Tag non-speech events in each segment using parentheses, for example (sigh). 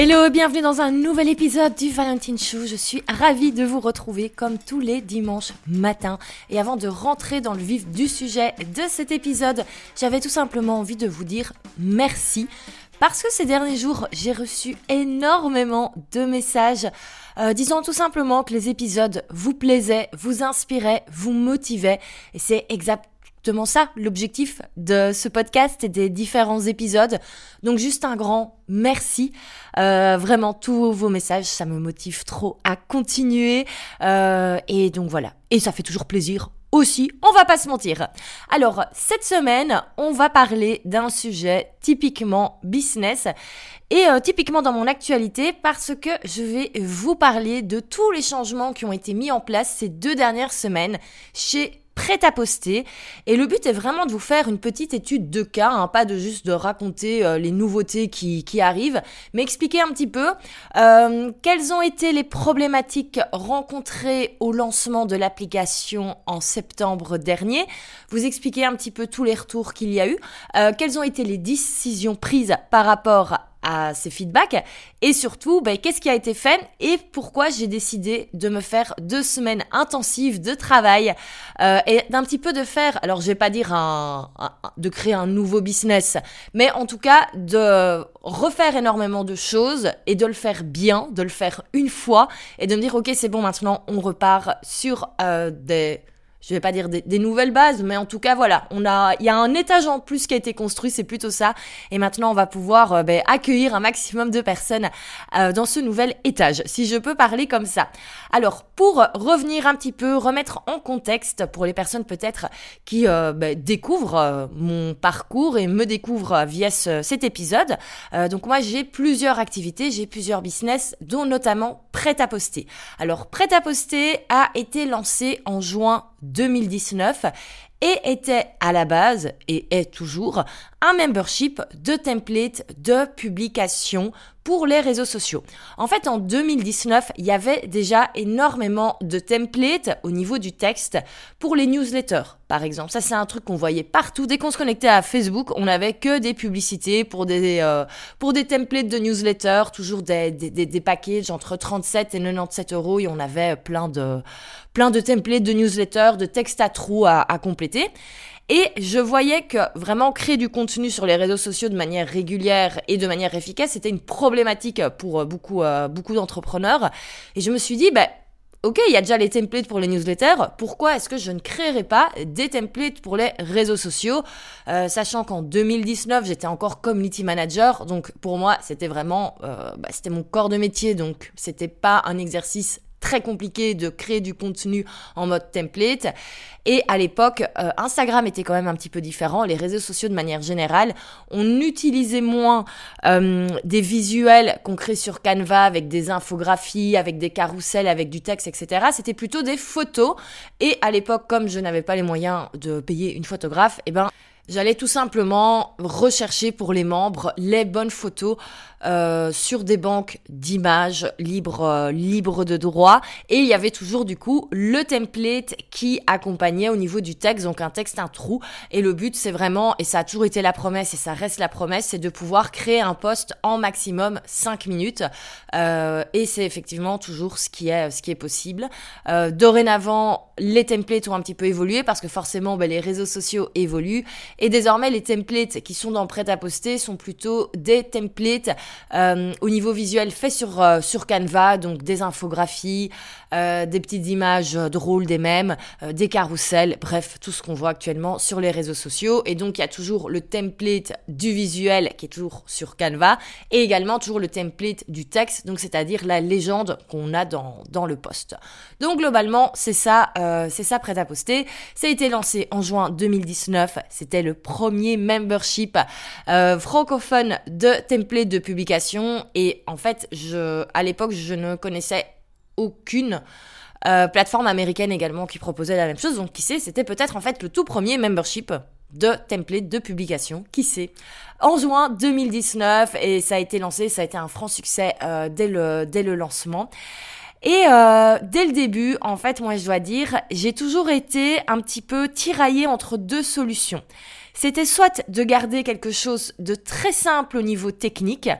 Hello, bienvenue dans un nouvel épisode du Valentine Show. Je suis ravie de vous retrouver comme tous les dimanches matins. Et avant de rentrer dans le vif du sujet de cet épisode, j'avais tout simplement envie de vous dire merci. Parce que ces derniers jours, j'ai reçu énormément de messages euh, disant tout simplement que les épisodes vous plaisaient, vous inspiraient, vous motivaient. Et c'est exactement ça l'objectif de ce podcast et des différents épisodes. Donc juste un grand merci. Euh, vraiment tous vos messages, ça me motive trop à continuer. Euh, et donc voilà. Et ça fait toujours plaisir aussi, on va pas se mentir. Alors, cette semaine, on va parler d'un sujet typiquement business et euh, typiquement dans mon actualité parce que je vais vous parler de tous les changements qui ont été mis en place ces deux dernières semaines chez prêt à poster. Et le but est vraiment de vous faire une petite étude de cas, hein, pas de juste de raconter euh, les nouveautés qui, qui, arrivent, mais expliquer un petit peu euh, quelles ont été les problématiques rencontrées au lancement de l'application en septembre dernier, vous expliquer un petit peu tous les retours qu'il y a eu, euh, quelles ont été les décisions prises par rapport à ces feedbacks. Et surtout ben, qu'est-ce qui a été fait et pourquoi j'ai décidé de me faire deux semaines intensives de travail euh, et d'un petit peu de faire alors je vais pas dire un, de créer un nouveau business mais en tout cas de refaire énormément de choses et de le faire bien de le faire une fois et de me dire ok c'est bon maintenant on repart sur euh, des je vais pas dire des, nouvelles bases, mais en tout cas voilà, on a, il y a un étage en plus qui a été construit, c'est plutôt ça. Et maintenant, on va pouvoir euh, ben, accueillir un maximum de personnes euh, dans ce nouvel étage, si je peux parler comme ça. Alors, pour revenir un petit peu, remettre en contexte pour les personnes peut-être qui euh, ben, découvrent mon parcours et me découvrent via cet épisode. donc moi, j'ai plusieurs activités, j'ai plusieurs business, dont notamment Prêt à poster. Alors, Prêt à poster a été lancé en juin 2019 et était à la base et est toujours un membership de template de publication pour les réseaux sociaux. En fait, en 2019, il y avait déjà énormément de templates au niveau du texte pour les newsletters, par exemple. Ça, c'est un truc qu'on voyait partout. Dès qu'on se connectait à Facebook, on n'avait que des publicités pour des, euh, pour des templates de newsletters, toujours des, des, des, packages entre 37 et 97 euros et on avait plein de, plein de templates de newsletters, de textes à trous à, à compléter. Et je voyais que vraiment créer du contenu sur les réseaux sociaux de manière régulière et de manière efficace, c'était une problématique pour euh, beaucoup, euh, beaucoup d'entrepreneurs. Et je me suis dit, bah, ok, il y a déjà les templates pour les newsletters, pourquoi est-ce que je ne créerais pas des templates pour les réseaux sociaux? Euh, Sachant qu'en 2019, j'étais encore community manager, donc pour moi, c'était vraiment, bah, c'était mon corps de métier, donc c'était pas un exercice très compliqué de créer du contenu en mode template. Et à l'époque, euh, Instagram était quand même un petit peu différent. Les réseaux sociaux de manière générale, on utilisait moins euh, des visuels qu'on crée sur Canva avec des infographies, avec des carousels, avec du texte, etc. C'était plutôt des photos. Et à l'époque, comme je n'avais pas les moyens de payer une photographe, eh ben J'allais tout simplement rechercher pour les membres les bonnes photos euh, sur des banques d'images libres, euh, libres de droit. Et il y avait toujours du coup le template qui accompagnait au niveau du texte, donc un texte, un trou. Et le but, c'est vraiment, et ça a toujours été la promesse, et ça reste la promesse, c'est de pouvoir créer un post en maximum 5 minutes. Euh, et c'est effectivement toujours ce qui est, ce qui est possible. Euh, dorénavant, les templates ont un petit peu évolué parce que forcément, ben, les réseaux sociaux évoluent et désormais, les templates qui sont dans prêt à poster sont plutôt des templates euh, au niveau visuel faits sur, euh, sur Canva, donc des infographies, euh, des petites images drôles des mêmes, des carousels, bref, tout ce qu'on voit actuellement sur les réseaux sociaux. Et donc, il y a toujours le template du visuel qui est toujours sur Canva et également toujours le template du texte, donc c'est-à-dire la légende qu'on a dans, dans le post. Donc, globalement, c'est ça, c'est ça prêt à poster. Ça a été lancé en juin 2019. C'était le premier membership euh, francophone de template de publication. Et en fait, je, à l'époque, je ne connaissais aucune euh, plateforme américaine également qui proposait la même chose. Donc, qui sait, c'était peut-être en fait le tout premier membership de template de publication, qui sait? En juin 2019, et ça a été lancé, ça a été un franc succès euh, dès, le, dès le lancement. Et euh, dès le début, en fait, moi je dois dire, j'ai toujours été un petit peu tiraillée entre deux solutions. C'était soit de garder quelque chose de très simple au niveau technique,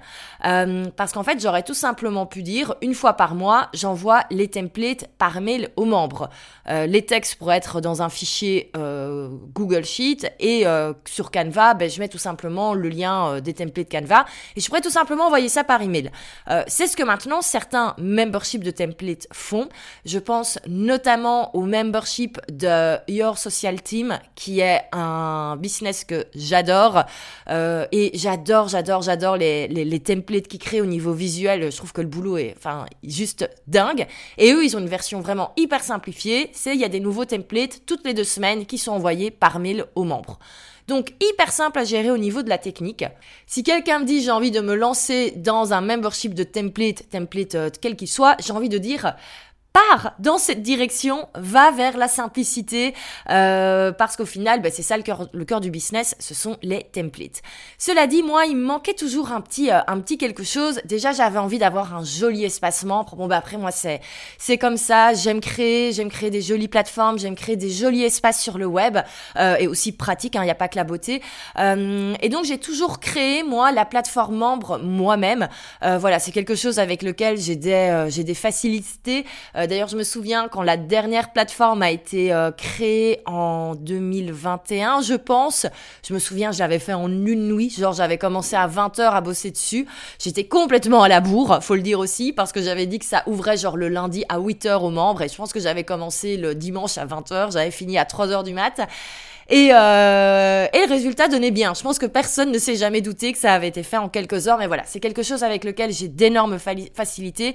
euh, parce qu'en fait, j'aurais tout simplement pu dire, une fois par mois, j'envoie les templates par mail aux membres. Euh, les textes pourraient être dans un fichier euh, Google Sheet et sur Canva, ben, je mets tout simplement le lien des templates Canva et je pourrais tout simplement envoyer ça par email. C'est ce que maintenant certains memberships de templates font. Je pense notamment au membership de Your Social Team, qui est un business que j'adore. et j'adore, j'adore, j'adore les, les, les templates qu'ils créent au niveau visuel. Je trouve que le boulot est enfin juste dingue. Et eux, ils ont une version vraiment hyper simplifiée. C'est il y a des nouveaux templates toutes les deux semaines qui sont envoyés par mail aux membres. Donc hyper simple à gérer au niveau de la technique. Si quelqu'un me dit j'ai envie de me lancer dans un membership de template, template euh, quel qu'il soit, j'ai envie de dire dans cette direction, va vers la simplicité, euh, parce qu'au final, bah, c'est ça le cœur, le cœur du business, ce sont les templates. Cela dit, moi, il me manquait toujours un petit, euh, un petit quelque chose. Déjà, j'avais envie d'avoir un joli espacement. Bon, bah après, moi, c'est, c'est comme ça. J'aime créer, j'aime créer des jolies plateformes, j'aime créer des jolis espaces sur le web, euh, et aussi pratique. Il hein, n'y a pas que la beauté. Euh, et donc, j'ai toujours créé moi la plateforme membre moi-même. Euh, voilà, c'est quelque chose avec lequel j'ai des, j'ai des facilités. D'ailleurs, je me souviens quand la dernière plateforme a été euh, créée en 2021, je pense. Je me souviens, je l'avais fait en une nuit. Genre, j'avais commencé à 20h à bosser dessus. J'étais complètement à la bourre, faut le dire aussi, parce que j'avais dit que ça ouvrait genre le lundi à 8h aux membres. Et je pense que j'avais commencé le dimanche à 20h. J'avais fini à 3h du mat'. Et, euh, et le résultat donnait bien. Je pense que personne ne s'est jamais douté que ça avait été fait en quelques heures. Mais voilà, c'est quelque chose avec lequel j'ai d'énormes facilités.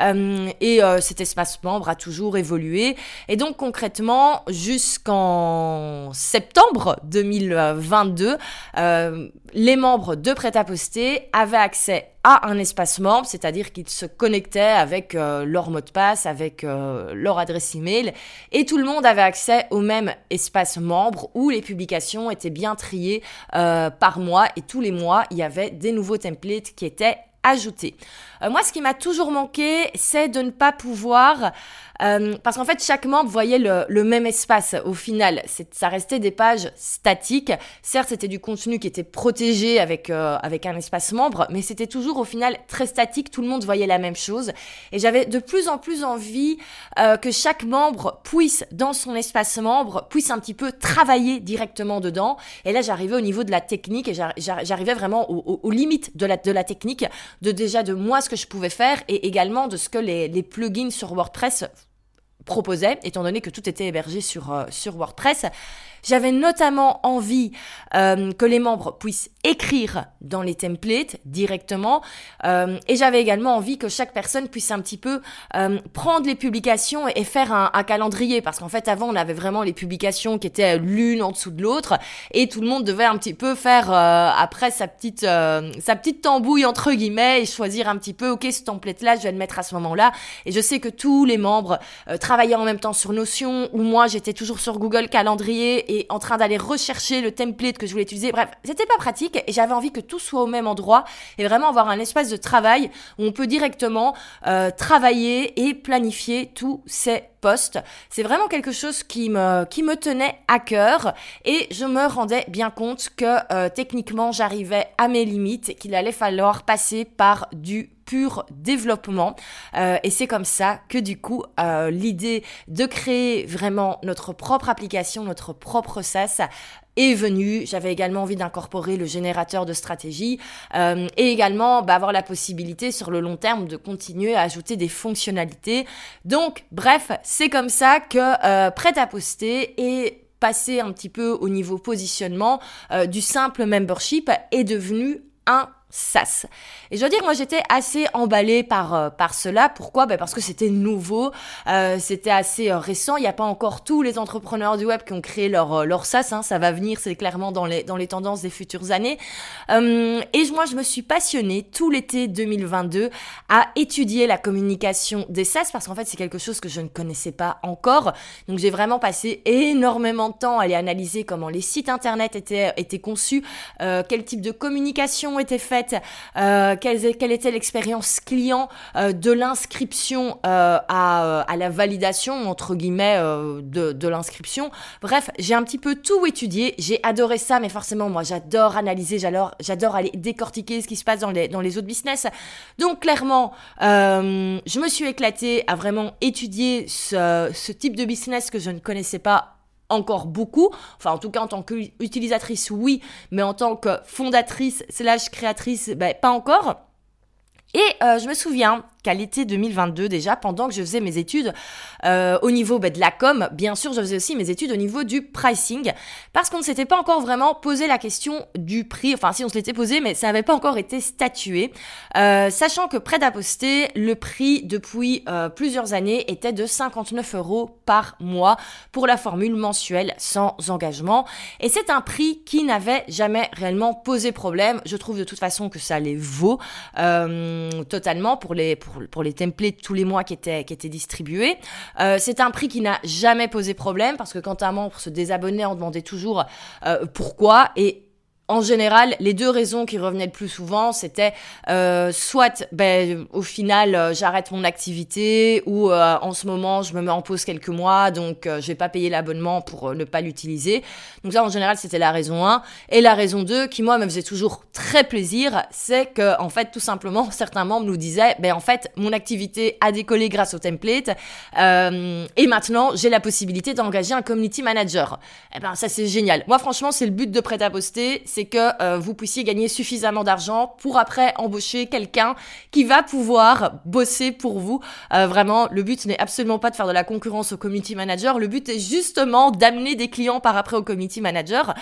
Euh, et euh, cet espace membre a toujours évolué. Et donc concrètement, jusqu'en septembre 2022, euh, les membres de Prêt-à-Poster avaient accès à un espace membre, c'est-à-dire qu'ils se connectaient avec euh, leur mot de passe, avec euh, leur adresse email, et tout le monde avait accès au même espace membre où les publications étaient bien triées euh, par mois, et tous les mois, il y avait des nouveaux templates qui étaient ajoutés. Moi, ce qui m'a toujours manqué, c'est de ne pas pouvoir euh, parce qu'en fait, chaque membre voyait le, le même espace au final. Ça restait des pages statiques. Certes, c'était du contenu qui était protégé avec, euh, avec un espace membre, mais c'était toujours au final très statique. Tout le monde voyait la même chose. Et j'avais de plus en plus envie euh, que chaque membre puisse, dans son espace membre, puisse un petit peu travailler directement dedans. Et là, j'arrivais au niveau de la technique et j'arrivais vraiment aux, limites de la, de la technique, de déjà de moi je pouvais faire et également de ce que les, plugins sur WordPress proposait, étant donné que tout était hébergé sur, euh, sur WordPress. J'avais notamment envie euh, que les membres puissent écrire dans les templates directement euh, et j'avais également envie que chaque personne puisse un petit peu euh, prendre les publications et, faire un, un, calendrier. Parce qu'en fait avant on avait vraiment les publications qui étaient l'une en dessous de l'autre et tout le monde devait un petit peu faire euh, après sa petite euh, sa petite tambouille entre guillemets et choisir un petit peu ok ce template là je vais le mettre à ce moment là et je sais que tous les membres travaillaient en même temps sur Notion ou moi j'étais toujours sur Google Calendrier en train d'aller rechercher le template que je voulais utiliser. Bref, c'était pas pratique et j'avais envie que tout soit au même endroit et vraiment avoir un espace de travail où on peut directement euh, travailler et planifier tous ces postes. C'est vraiment quelque chose qui me, qui me tenait à cœur et je me rendais bien compte que euh, techniquement j'arrivais à mes limites et qu'il allait falloir passer par du pur développement. Euh, et c'est comme ça que du coup, euh, l'idée de créer vraiment notre propre application, notre propre SaaS est venue. J'avais également envie d'incorporer le générateur de stratégie euh, et également bah, avoir la possibilité sur le long terme de continuer à ajouter des fonctionnalités. Donc, bref, c'est comme ça que euh, Prêt à poster et passer un petit peu au niveau positionnement du simple membership est devenu un SaaS. Et je dois dire, moi j'étais assez emballée par, euh, par cela. Pourquoi? Ben Parce que c'était nouveau, euh, c'était assez euh, récent. Il n'y a pas encore tous les entrepreneurs du web qui ont créé leur, euh, leur SaaS. Hein. Ça va venir, c'est clairement dans les, dans les tendances des futures années. et moi, je me suis passionnée tout l'été 2022 à étudier la communication des SaaS parce qu'en fait, c'est quelque chose que je ne connaissais pas encore. Donc j'ai vraiment passé énormément de temps à aller analyser comment les sites internet étaient, étaient conçus, quel type de communication était faite euh, quelle, était l'expérience client euh, de l'inscription euh, à, la validation, entre guillemets, de, l'inscription. Bref, j'ai un petit peu tout étudié, j'ai adoré ça, mais forcément, moi, j'adore analyser, j'adore, aller décortiquer ce qui se passe dans les, autres business. Donc, clairement, je me suis éclatée à vraiment étudier ce type de business que je ne connaissais pas encore beaucoup. Enfin, en tout cas, en tant qu'utilisatrice, oui, mais en tant que fondatrice slash créatrice, ben, pas encore. Et euh, je me souviens qu'à l'été 2022 déjà, pendant que je faisais mes études euh, au niveau bah, de la com, bien sûr, je faisais aussi mes études au niveau du pricing, parce qu'on ne s'était pas encore vraiment posé la question du prix, enfin si on se l'était posé, mais ça n'avait pas encore été statué, euh, sachant que près d'Aposté, le prix depuis euh, plusieurs années était de 59 euros par mois pour la formule mensuelle sans engagement, et c'est un prix qui n'avait jamais réellement posé problème, je trouve de toute façon que ça les vaut totalement pour les... Pour pour, les templates tous les mois qui étaient, qui étaient distribués. Euh, c'est un prix qui n'a jamais posé problème parce que quand un membre se désabonnait, on demandait toujours euh, pourquoi. Et en général, les deux raisons qui revenaient le plus souvent, c'était euh, soit, ben, au final, euh, j'arrête mon activité, ou euh, en ce moment, je me mets en pause quelques mois, donc euh, je vais pas payer l'abonnement pour ne pas l'utiliser. Donc ça, en général, c'était la raison 1. Et la raison 2, qui moi me faisait toujours très plaisir, c'est que, en fait, tout simplement, (laughs) certains membres nous disaient, ben en fait, mon activité a décollé grâce au template, et maintenant, j'ai la possibilité d'engager un community manager. Eh ben, ça c'est génial. Moi, franchement, c'est le but de prêt à poster c'est que euh, vous puissiez gagner suffisamment d'argent pour après embaucher quelqu'un qui va pouvoir bosser pour vous. Euh, vraiment, le but n'est absolument pas de faire de la concurrence au community manager. Le but est justement d'amener des clients par après au community manager.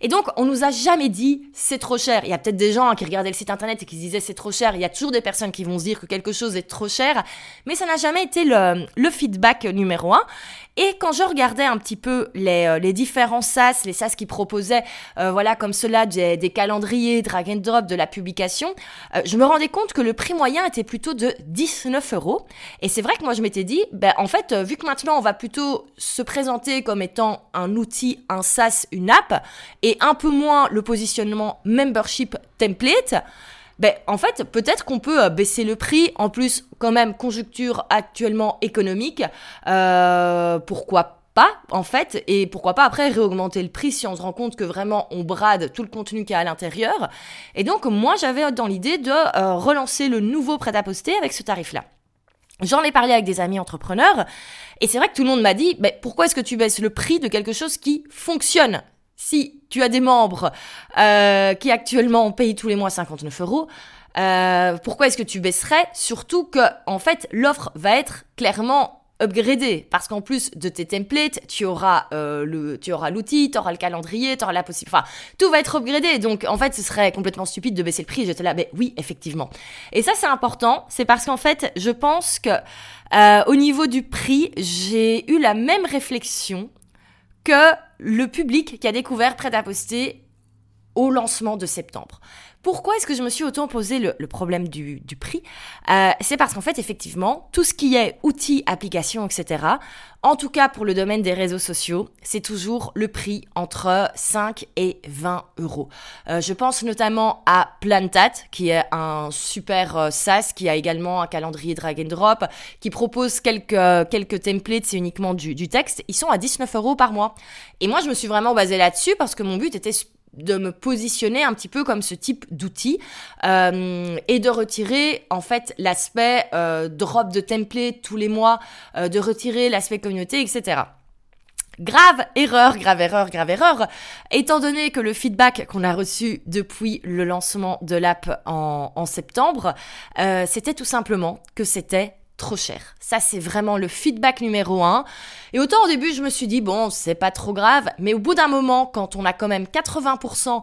Et donc, on nous a jamais dit c'est trop cher. Il y a peut-être des gens hein, qui regardaient le site internet et qui se disaient c'est trop cher. Il y a toujours des personnes qui vont se dire que quelque chose est trop cher, mais ça n'a jamais été le, le feedback numéro un. Et quand je regardais un petit peu les, euh, les différents SaaS, les SaaS qui proposaient, euh, voilà, comme cela, des, des, calendriers, drag and drop de la publication, euh, je me rendais compte que le prix moyen était plutôt de 19 euros. Et c'est vrai que moi, je m'étais dit, ben, en fait, vu que maintenant, on va plutôt se présenter comme étant un outil, un SaaS, une app, et un peu moins le positionnement membership template, ben, en fait, peut-être qu'on peut euh, baisser le prix. En plus, quand même, conjoncture actuellement économique. Euh, pourquoi pas en fait et pourquoi pas après réaugmenter le prix si on se rend compte que vraiment on brade tout le contenu qu'il y a à l'intérieur et donc moi j'avais dans l'idée de euh, relancer le nouveau prêt-à-poster avec ce tarif là J'en ai parlé avec des amis entrepreneurs et c'est vrai que tout le monde m'a dit ben, pourquoi est-ce que tu baisses le prix de quelque chose qui fonctionne? Si tu as des membres euh, qui actuellement payent tous les mois 59 euros, euh, pourquoi est-ce que tu baisserais? Surtout que, en fait, l'offre va être clairement upgradée parce qu'en plus de tes templates, tu auras euh, le, tu auras l'outil, tu auras le calendrier, tu auras la possibilité, enfin, tout va être upgradé. Donc, en fait, ce serait complètement stupide de baisser le prix. J'étais là, mais oui, effectivement. Et ça, c'est important. C'est parce qu'en fait, je pense que euh, au niveau du prix, j'ai eu la même réflexion que le public qui a découvert Prêt à poster au lancement de septembre. Pourquoi est-ce que je me suis autant posé le, problème du, prix euh, C'est parce qu'en fait, effectivement, tout ce qui est outils, applications, etc., en tout cas pour le domaine des réseaux sociaux, c'est toujours le prix entre 5 et 20 euros. Euh, je pense notamment à Plantat, qui est un super euh, SaaS, qui a également un calendrier drag and drop, qui propose quelques, quelques templates, c'est uniquement du, du texte. Ils sont à 19 euros par mois. Et moi, je me suis vraiment basée là-dessus parce que mon but était de me positionner un petit peu comme ce type d'outil euh, et de retirer en fait l'aspect euh, drop de template tous les mois, euh, de retirer l'aspect communauté, etc. Grave erreur, grave erreur, grave erreur, étant donné que le feedback qu'on a reçu depuis le lancement de l'app en, en septembre, c'était tout simplement que c'était trop cher. Ça, c'est vraiment le feedback numéro un. Et autant au début, je me suis dit, bon, c'est pas trop grave, mais au bout d'un moment, quand on a quand même 80%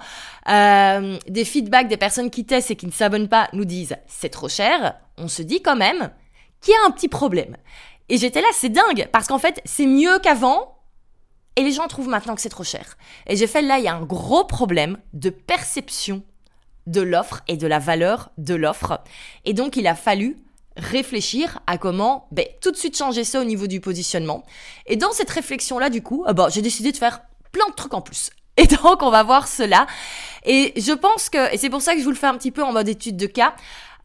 euh, des feedbacks des personnes qui testent et qui ne s'abonnent pas nous disent, c'est trop cher, on se dit quand même qu'il y a un petit problème. Et j'étais là, c'est dingue, parce qu'en fait, c'est mieux qu'avant, et les gens trouvent maintenant que c'est trop cher. Et j'ai fait là, il y a un gros problème de perception de l'offre et de la valeur de l'offre. Et donc, il a fallu réfléchir à comment ben, tout de suite changer ça au niveau du positionnement. Et dans cette réflexion-là, du coup, euh, bon, j'ai décidé de faire plein de trucs en plus. (laughs) Et donc, on va voir cela. Et je pense que, et c'est pour ça que je vous le fais un petit peu en mode étude de cas,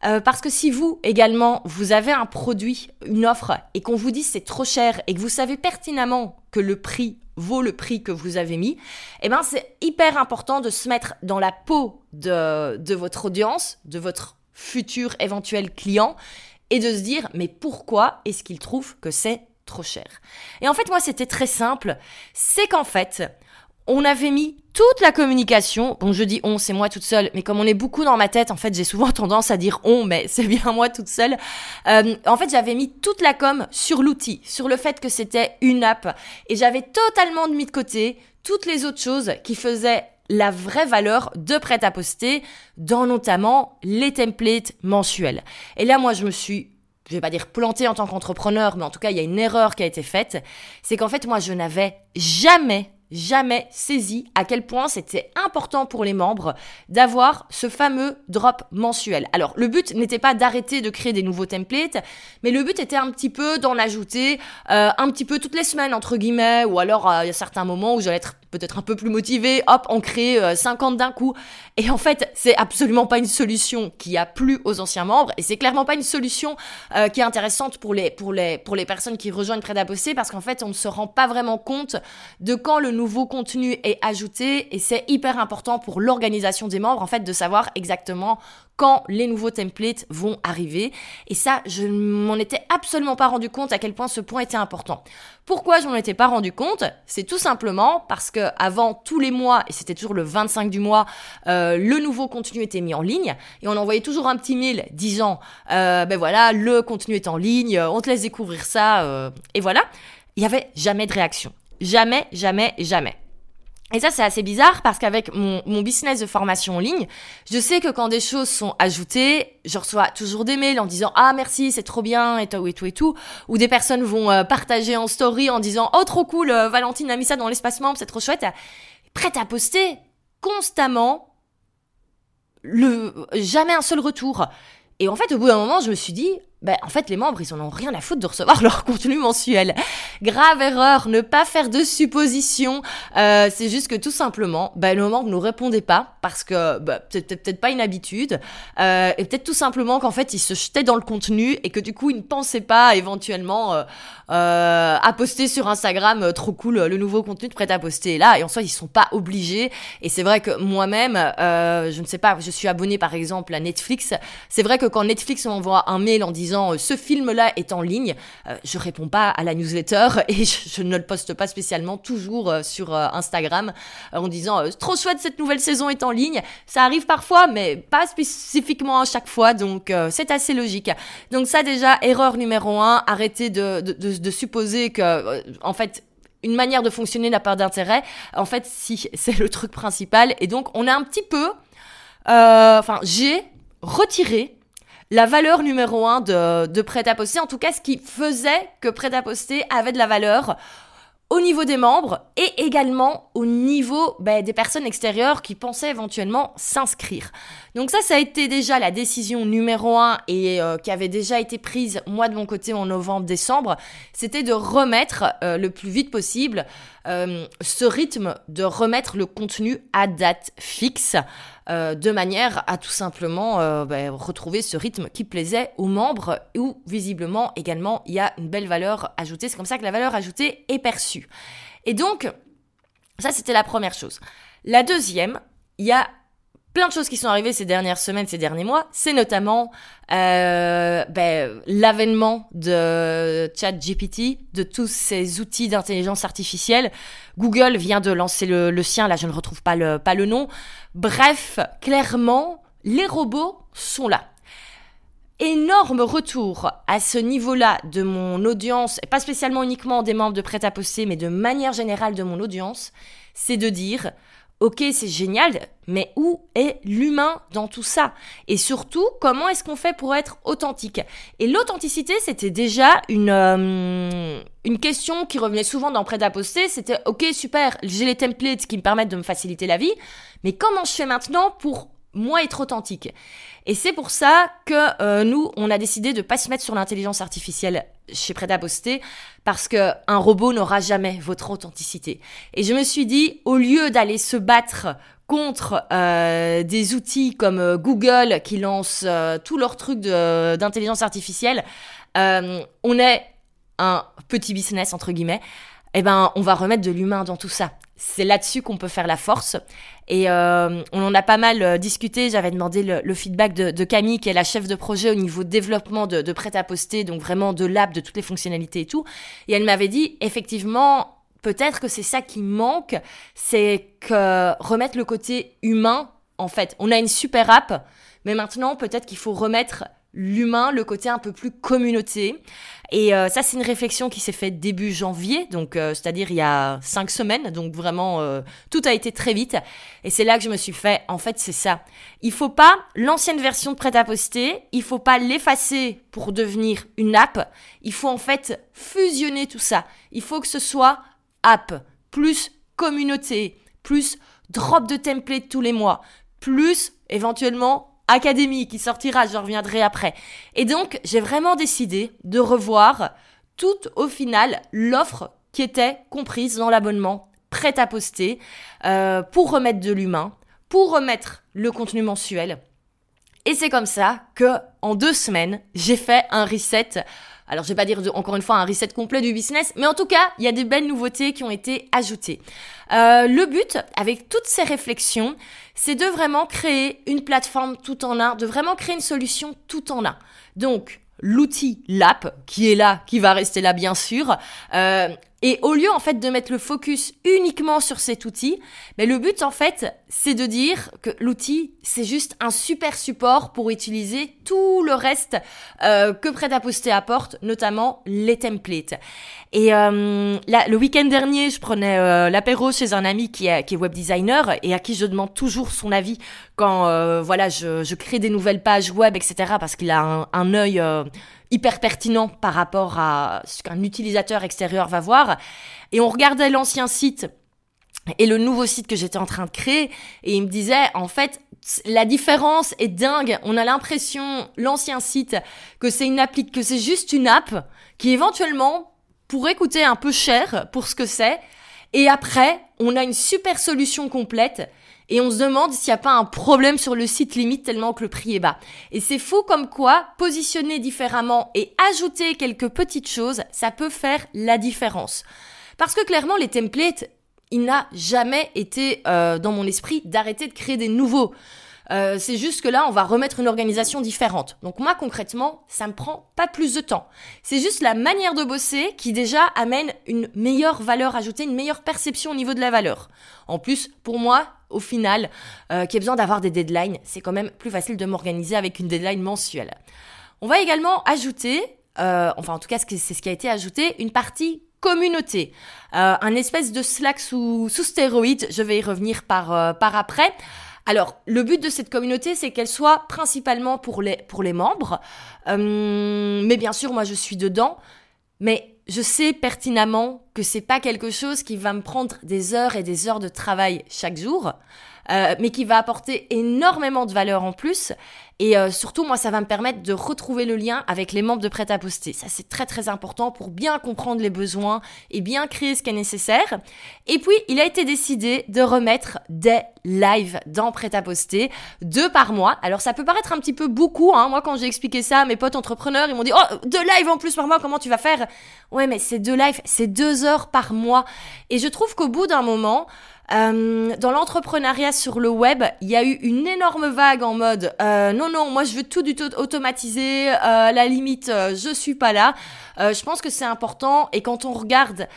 euh, parce que si vous également, vous avez un produit, une offre, et qu'on vous dit c'est trop cher, et que vous savez pertinemment que le prix vaut le prix que vous avez mis, eh ben c'est hyper important de se mettre dans la peau de, de votre audience, de votre futur éventuel client, et de se dire mais pourquoi est-ce qu'il trouve que c'est trop cher? Et en fait moi c'était très simple, c'est qu'en fait on avait mis toute la communication, bon je dis on, c'est moi toute seule, mais comme on est beaucoup dans ma tête, en fait j'ai souvent (laughs) tendance à dire on, mais c'est bien moi toute seule. Euh, en fait j'avais mis toute la com sur l'outil, sur le fait que c'était une app, et j'avais totalement mis de côté toutes les autres choses qui faisaient la vraie valeur de prêt-à-poster, dans notamment les templates mensuels. Et là moi je me suis je vais pas dire planté en tant qu'entrepreneur, mais en tout cas, il y a une erreur qui a été faite. C'est qu'en fait, moi, je n'avais jamais jamais saisi à quel point c'était important pour les membres d'avoir ce fameux drop mensuel. Alors le but n'était pas d'arrêter de créer des nouveaux templates, mais le but était un petit peu d'en ajouter euh, un petit peu toutes les semaines entre guillemets, ou alors euh, il y a certains moments où j'allais être peut-être un peu plus motivé, hop, on crée 50 d'un coup. Et en fait, c'est absolument pas une solution qui a plu aux anciens membres, et c'est clairement pas une solution euh, qui est intéressante pour les, pour les, pour les personnes qui rejoignent Prêt à parce qu'en fait, on ne se rend pas vraiment compte de quand le nouveau contenu est ajouté, et c'est hyper important pour l'organisation des membres, en fait, de savoir exactement quand les nouveaux templates vont arriver. Et ça, je m'en étais absolument pas rendu compte à quel point ce point était important. Pourquoi je m'en étais pas rendu compte? C'est tout simplement parce que avant tous les mois, et c'était toujours le 25 du mois, euh, le nouveau contenu était mis en ligne et on envoyait toujours un petit mail disant euh, ben voilà, le contenu est en ligne, on te laisse découvrir ça, euh, et voilà. Il y avait jamais de réaction. Jamais, jamais, jamais. Et ça, c'est assez bizarre parce qu'avec mon, mon, business de formation en ligne, je sais que quand des choses sont ajoutées, je reçois toujours des mails en disant ah merci, c'est trop bien et tout et tout et tout, ou des personnes vont euh, partager en story en disant oh trop cool, euh, Valentine a mis ça dans l'espace membre, c'est trop chouette, prête à poster constamment, le jamais un seul retour. Et en fait, au bout d'un moment, je me suis dit ben, en fait, les membres, ils en ont rien à foutre de recevoir (laughs) leur contenu mensuel. Grave erreur, ne pas faire de suppositions. Euh, c'est juste que tout simplement, ben, le membre ne nous répondait pas parce que ben, peut-être pas une habitude, euh, et peut-être tout simplement qu'en fait, il se jetait dans le contenu et que du coup, il ne pensait pas éventuellement euh, euh à poster sur Instagram euh, trop cool le nouveau contenu de prêt à poster là. Et en soi, ils sont pas obligés. Et c'est vrai que moi-même, je ne sais pas, je suis abonné par exemple à Netflix. C'est vrai que quand Netflix m'envoie un mail en disant euh, ce film-là est en ligne, euh, je réponds pas à la newsletter (laughs) et je, ne le poste pas spécialement toujours euh, sur Instagram en disant trop chouette cette nouvelle saison est en ligne. Ça arrive parfois, mais pas spécifiquement à chaque fois, donc c'est assez logique. Donc ça déjà, erreur numéro un, arrêtez de, supposer que en fait une manière de fonctionner n'a pas d'intérêt. En fait, si, (laughs) c'est le truc principal. Et donc, on a un petit peu, enfin, j'ai retiré la valeur numéro un de, de prêt-à-poster, en tout cas ce qui faisait que prêt-à-poster avait de la valeur au niveau des membres et également au niveau ben, des personnes extérieures qui pensaient éventuellement s'inscrire. Donc ça, ça a été déjà la décision numéro un et euh, qui avait déjà été prise moi de mon côté en novembre-décembre, c'était de remettre euh, le plus vite possible euh, ce rythme de remettre le contenu à date fixe. de manière à tout simplement ben, retrouver ce rythme qui plaisait aux membres où visiblement également il y a une belle valeur ajoutée. C'est comme ça que la valeur ajoutée est perçue. Et donc, ça c'était la première chose. La deuxième, il y a plein de choses qui sont arrivées ces dernières semaines, ces derniers mois. C'est notamment euh, ben, l'avènement de ChatGPT, de tous ces outils d'intelligence artificielle. Google vient de lancer le, sien, là je ne retrouve pas le, pas le nom. Bref, clairement, les robots sont là. Énorme retour à ce niveau-là de mon audience, et pas spécialement uniquement des membres de Prêt-à-Poster, mais de manière générale de mon audience, c'est de dire Ok, c'est génial, mais où est l'humain dans tout ça? Et surtout, comment est-ce qu'on fait pour être authentique? Et l'authenticité, c'était déjà une, euh, une question qui revenait souvent dans Prêt à poster. C'était, ok, super, j'ai les templates qui me permettent de me faciliter la vie, mais comment je fais maintenant pour moins être authentique. Et c'est pour ça que euh, nous, on a décidé de pas se mettre sur l'intelligence artificielle chez Poster parce que un robot n'aura jamais votre authenticité. Et je me suis dit, au lieu d'aller se battre contre euh, des outils comme euh, Google qui lancent tous leurs trucs d'intelligence artificielle, on est un petit business entre guillemets. Eh ben, on va remettre de l'humain dans tout ça. C'est là-dessus qu'on peut faire la force. Et euh, on en a pas mal euh, discuté. J'avais demandé le, feedback de, Camille, qui est la chef de projet au niveau développement de, de prêt-à-poster, donc vraiment de l'app, de toutes les fonctionnalités et tout. Et elle m'avait dit, effectivement, peut-être que c'est ça qui manque, c'est que remettre le côté humain, en fait. On a une super app, mais maintenant, peut-être qu'il faut remettre l'humain, le côté un peu plus communauté. Et euh, ça, c'est une réflexion qui s'est faite début janvier, donc euh, c'est-à-dire il y a cinq semaines, donc vraiment euh, tout a été très vite. Et c'est là que je me suis fait, en fait, c'est ça. Il faut pas l'ancienne version de prêt à poster, il faut pas l'effacer pour devenir une app. Il faut en fait fusionner tout ça. Il faut que ce soit app plus communauté, plus drop de template tous les mois, plus éventuellement Académie qui sortira, je reviendrai après. Et donc, j'ai vraiment décidé de revoir toute au final l'offre qui était comprise dans l'abonnement prêt à poster euh, pour remettre de l'humain, pour remettre le contenu mensuel. Et c'est comme ça que en deux semaines, j'ai fait un reset alors, je vais pas dire encore une fois un reset complet du business, mais en tout cas, il y a des belles nouveautés qui ont été ajoutées. Euh, le but, avec toutes ces réflexions, c'est de vraiment créer une plateforme tout en un, de vraiment créer une solution tout en un. Donc, l'outil, l'app, qui est là, qui va rester là bien sûr, euh, et au lieu en fait de mettre le focus uniquement sur cet outil, mais le but en fait c'est de dire que l'outil c'est juste un super support pour utiliser tout le reste euh, que Prêt à Poster apporte, notamment les templates. Et euh, là, le week-end dernier, je prenais euh, l'apéro chez un ami qui est, qui est web designer et à qui je demande toujours son avis quand euh, voilà je, je, crée des nouvelles pages web, etc. Parce qu'il a un, un œil hyper pertinent par rapport à ce qu'un utilisateur extérieur va voir. Et on regardait l'ancien site et le nouveau site que j'étais en train de créer et il me disait en fait la différence est dingue. On a l'impression l'ancien site que c'est une appli que c'est juste une app qui éventuellement pourrait coûter un peu cher pour ce que c'est et après on a une super solution complète et on se demande s'il n'y a pas un problème sur le site limite tellement que le prix est bas. Et c'est fou comme quoi positionner différemment et ajouter quelques petites choses, ça peut faire la différence. Parce que clairement les templates, il n'a jamais été euh, dans mon esprit d'arrêter de créer des nouveaux. Euh, c'est juste que là, on va remettre une organisation différente. Donc moi, concrètement, ça me prend pas plus de temps. C'est juste la manière de bosser qui déjà amène une meilleure valeur ajoutée, une meilleure perception au niveau de la valeur. En plus, pour moi, au final, euh, qui a besoin d'avoir des deadlines, c'est quand même plus facile de m'organiser avec une deadline mensuelle. On va également ajouter, euh, enfin en tout cas c'est ce qui a été ajouté, une partie communauté, euh, un espèce de Slack sous, sous stéroïde. Je vais y revenir par, euh, par après. Alors, le but de cette communauté, c'est qu'elle soit principalement pour les, pour les membres. Euh, mais bien sûr, moi, je suis dedans. Mais je sais pertinemment que c'est pas quelque chose qui va me prendre des heures et des heures de travail chaque jour. Euh, mais qui va apporter énormément de valeur en plus. Et euh, surtout, moi, ça va me permettre de retrouver le lien avec les membres de Prêt à Poster. Ça, c'est très très important pour bien comprendre les besoins et bien créer ce qui est nécessaire. Et puis, il a été décidé de remettre des lives dans Prêt à Poster, deux par mois. Alors, ça peut paraître un petit peu beaucoup. Hein. Moi, quand j'ai expliqué ça à mes potes entrepreneurs, ils m'ont dit « Oh, deux lives en plus par mois, comment tu vas faire ?» Ouais, mais c'est deux lives, c'est deux heures par mois. Et je trouve qu'au bout d'un moment, euh, dans l'entrepreneuriat sur le web, il y a eu une énorme vague en mode euh, non non, moi je veux tout du tout automatiser, euh, la limite euh, je suis pas là. Euh, je pense que c'est important et quand on regarde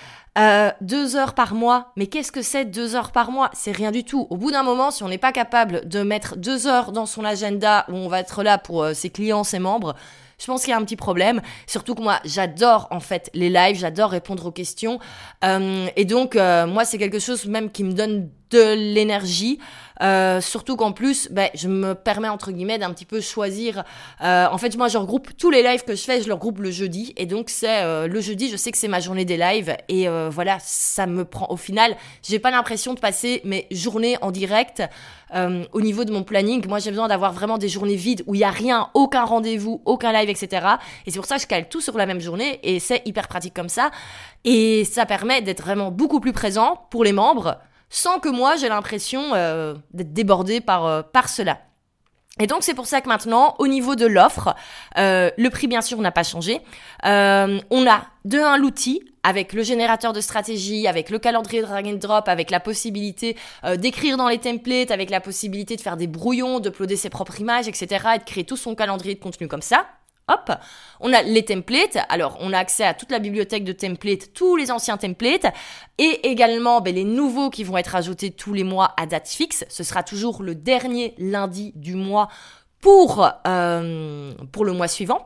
deux heures par mois, mais qu'est-ce que c'est deux heures par mois? C'est rien du tout. Au bout d'un moment, si on n'est pas capable de mettre deux heures dans son agenda où on va être là pour ses clients, ses membres, je pense qu'il y a un petit problème. Surtout que moi, j'adore en fait les lives, j'adore répondre aux questions. Euh, et donc, euh, moi, c'est quelque chose même qui me donne de l'énergie. Euh, surtout qu'en plus, ben, je me permets entre guillemets d'un petit peu choisir. Euh, en fait, moi, je regroupe tous les lives que je fais, je les regroupe le jeudi. Et donc, c'est euh, le jeudi, je sais que c'est ma journée des lives. Et euh, voilà, ça me prend. Au final, j'ai pas l'impression de passer mes journées en direct. Euh, au niveau de mon planning, moi j'ai besoin d'avoir vraiment des journées vides où il y a rien, aucun rendez-vous, aucun live, etc. Et c'est pour ça que je cale tout sur la même journée et c'est hyper pratique comme ça. Et ça permet d'être vraiment beaucoup plus présent pour les membres sans que moi j'ai l'impression euh, d'être débordée par, euh, par cela. Et donc c'est pour ça que maintenant, au niveau de l'offre, euh, le prix bien sûr n'a pas changé. Euh, on a de un l'outil avec le générateur de stratégie, avec le calendrier drag and drop, avec la possibilité euh, d'écrire dans les templates, avec la possibilité de faire des brouillons, d'uploader ses propres images, etc. et de créer tout son calendrier de contenu comme ça. Hop, on a les templates. Alors, on a accès à toute la bibliothèque de templates, tous les anciens templates, et également ben, les nouveaux qui vont être ajoutés tous les mois à date fixe. Ce sera toujours le dernier lundi du mois pour, euh, pour le mois suivant.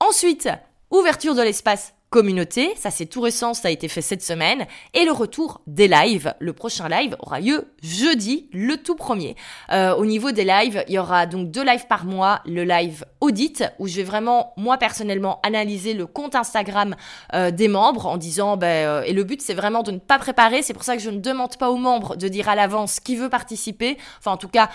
Ensuite, ouverture de l'espace communauté, ça c'est tout récent, ça a été fait cette semaine, et le retour des lives. Le prochain live aura lieu jeudi, le tout premier. Euh, au niveau des lives, il y aura donc deux lives par mois, le live audit, où je vais vraiment, moi personnellement, analyser le compte Instagram euh, des membres en disant, ben, euh, et le but c'est vraiment de ne pas préparer, c'est pour ça que je ne demande pas aux membres de dire à l'avance qui veut participer, enfin en tout cas,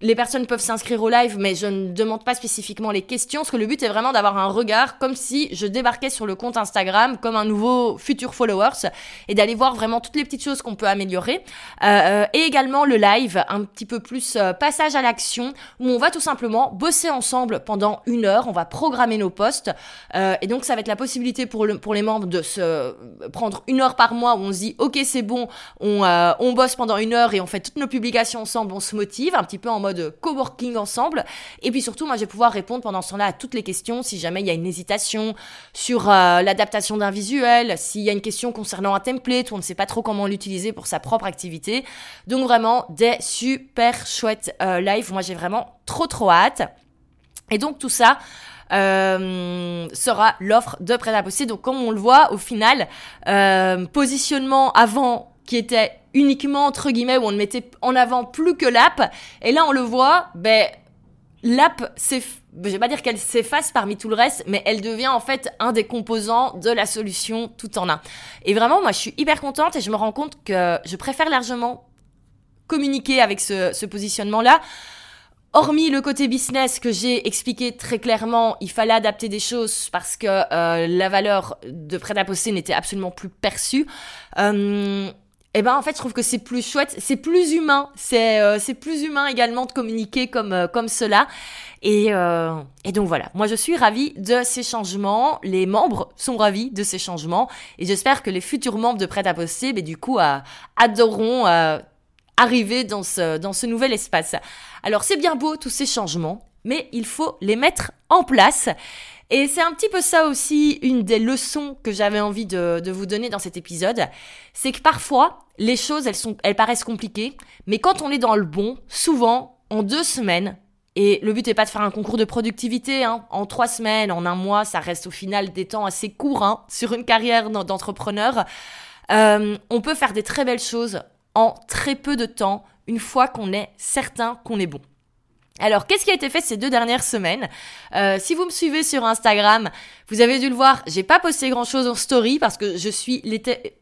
les personnes peuvent s'inscrire au live, mais je ne demande pas spécifiquement les questions, parce que le but est vraiment d'avoir un regard comme si je débarquais sur le compte Instagram comme un nouveau futur followers et d'aller voir vraiment toutes les petites choses qu'on peut améliorer. Euh, et également le live, un petit peu plus euh, passage à l'action, où on va tout simplement bosser ensemble pendant une heure, on va programmer nos posts, euh, et donc ça va être la possibilité pour, le, pour les membres de se prendre une heure par mois où on se dit ok c'est bon, on, euh, on bosse pendant une heure et on fait toutes nos publications ensemble, on se motive un petit peu en mode mode coworking ensemble. Et puis surtout, moi, je vais pouvoir répondre pendant ce temps-là à toutes les questions si jamais il y a une hésitation sur euh, l'adaptation d'un visuel, s'il y a une question concernant un template où on ne sait pas trop comment l'utiliser pour sa propre activité. Donc vraiment des super chouettes euh, live. Moi, j'ai vraiment trop trop hâte. Et donc tout ça, euh, sera l'offre de prêt à poster. Donc comme on le voit, au final, euh, positionnement avant qui était uniquement entre guillemets où on ne mettait en avant plus que l'app. Et là on le voit ben l'app c'est je vais pas dire qu'elle s'efface parmi tout le reste mais elle devient en fait un des composants de la solution tout en un. Et vraiment moi je suis hyper contente et je me rends compte que je préfère largement communiquer avec ce, ce positionnement là Hormis le côté business que j'ai expliqué très clairement, il fallait adapter des choses parce que euh, la valeur de prêt-à-poster n'était absolument plus perçue. Euh, et ben en fait je trouve que c'est plus chouette, c'est plus humain, c'est euh, c'est plus humain également de communiquer comme euh, comme cela. Et, euh, et donc voilà, moi je suis ravie de ces changements, les membres sont ravis de ces changements et j'espère que les futurs membres de Prêt à poster, ben, du coup adoreront arriver dans ce dans ce nouvel espace. Alors c'est bien beau tous ces changements, mais il faut les mettre en place. Et c'est un petit peu ça aussi, une des leçons que j'avais envie de, vous donner dans cet épisode. C'est que parfois, les choses, elles, sont, elles paraissent compliquées, mais quand on est dans le bon, souvent, en deux semaines, et le but n'est pas de faire un concours de productivité, hein, en trois semaines, en un mois, ça reste au final des temps assez courts hein, sur une carrière d'entrepreneur, euh, on peut faire des très belles choses en très peu de temps, une fois qu'on est certain qu'on est bon. Alors, qu'est-ce qui a été fait ces deux dernières semaines euh, Si vous me suivez sur Instagram, vous avez dû le voir, j'ai pas posté grand-chose en story parce que je suis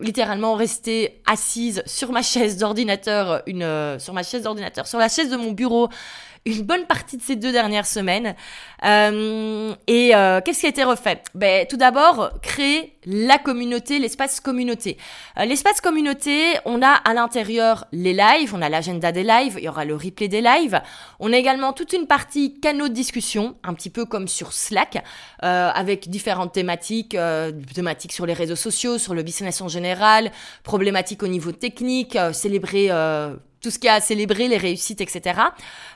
littéralement restée assise sur ma chaise d'ordinateur, une euh, sur ma chaise d'ordinateur, sur la chaise de mon bureau une bonne partie de ces deux dernières semaines. Euh, et euh, qu'est-ce qui a été refait? Ben, Tout d'abord, créer la communauté, l'espace communauté. Euh, l'espace communauté, on a à l'intérieur les lives, on a l'agenda des lives, il y aura le replay des lives. On a également toute une partie canaux de discussion, un petit peu comme sur Slack, euh, avec différentes thématiques, euh, thématiques sur les réseaux sociaux, sur le business en général, problématiques au niveau technique, célébrer tout ce qui a à célébrer, les réussites, etc.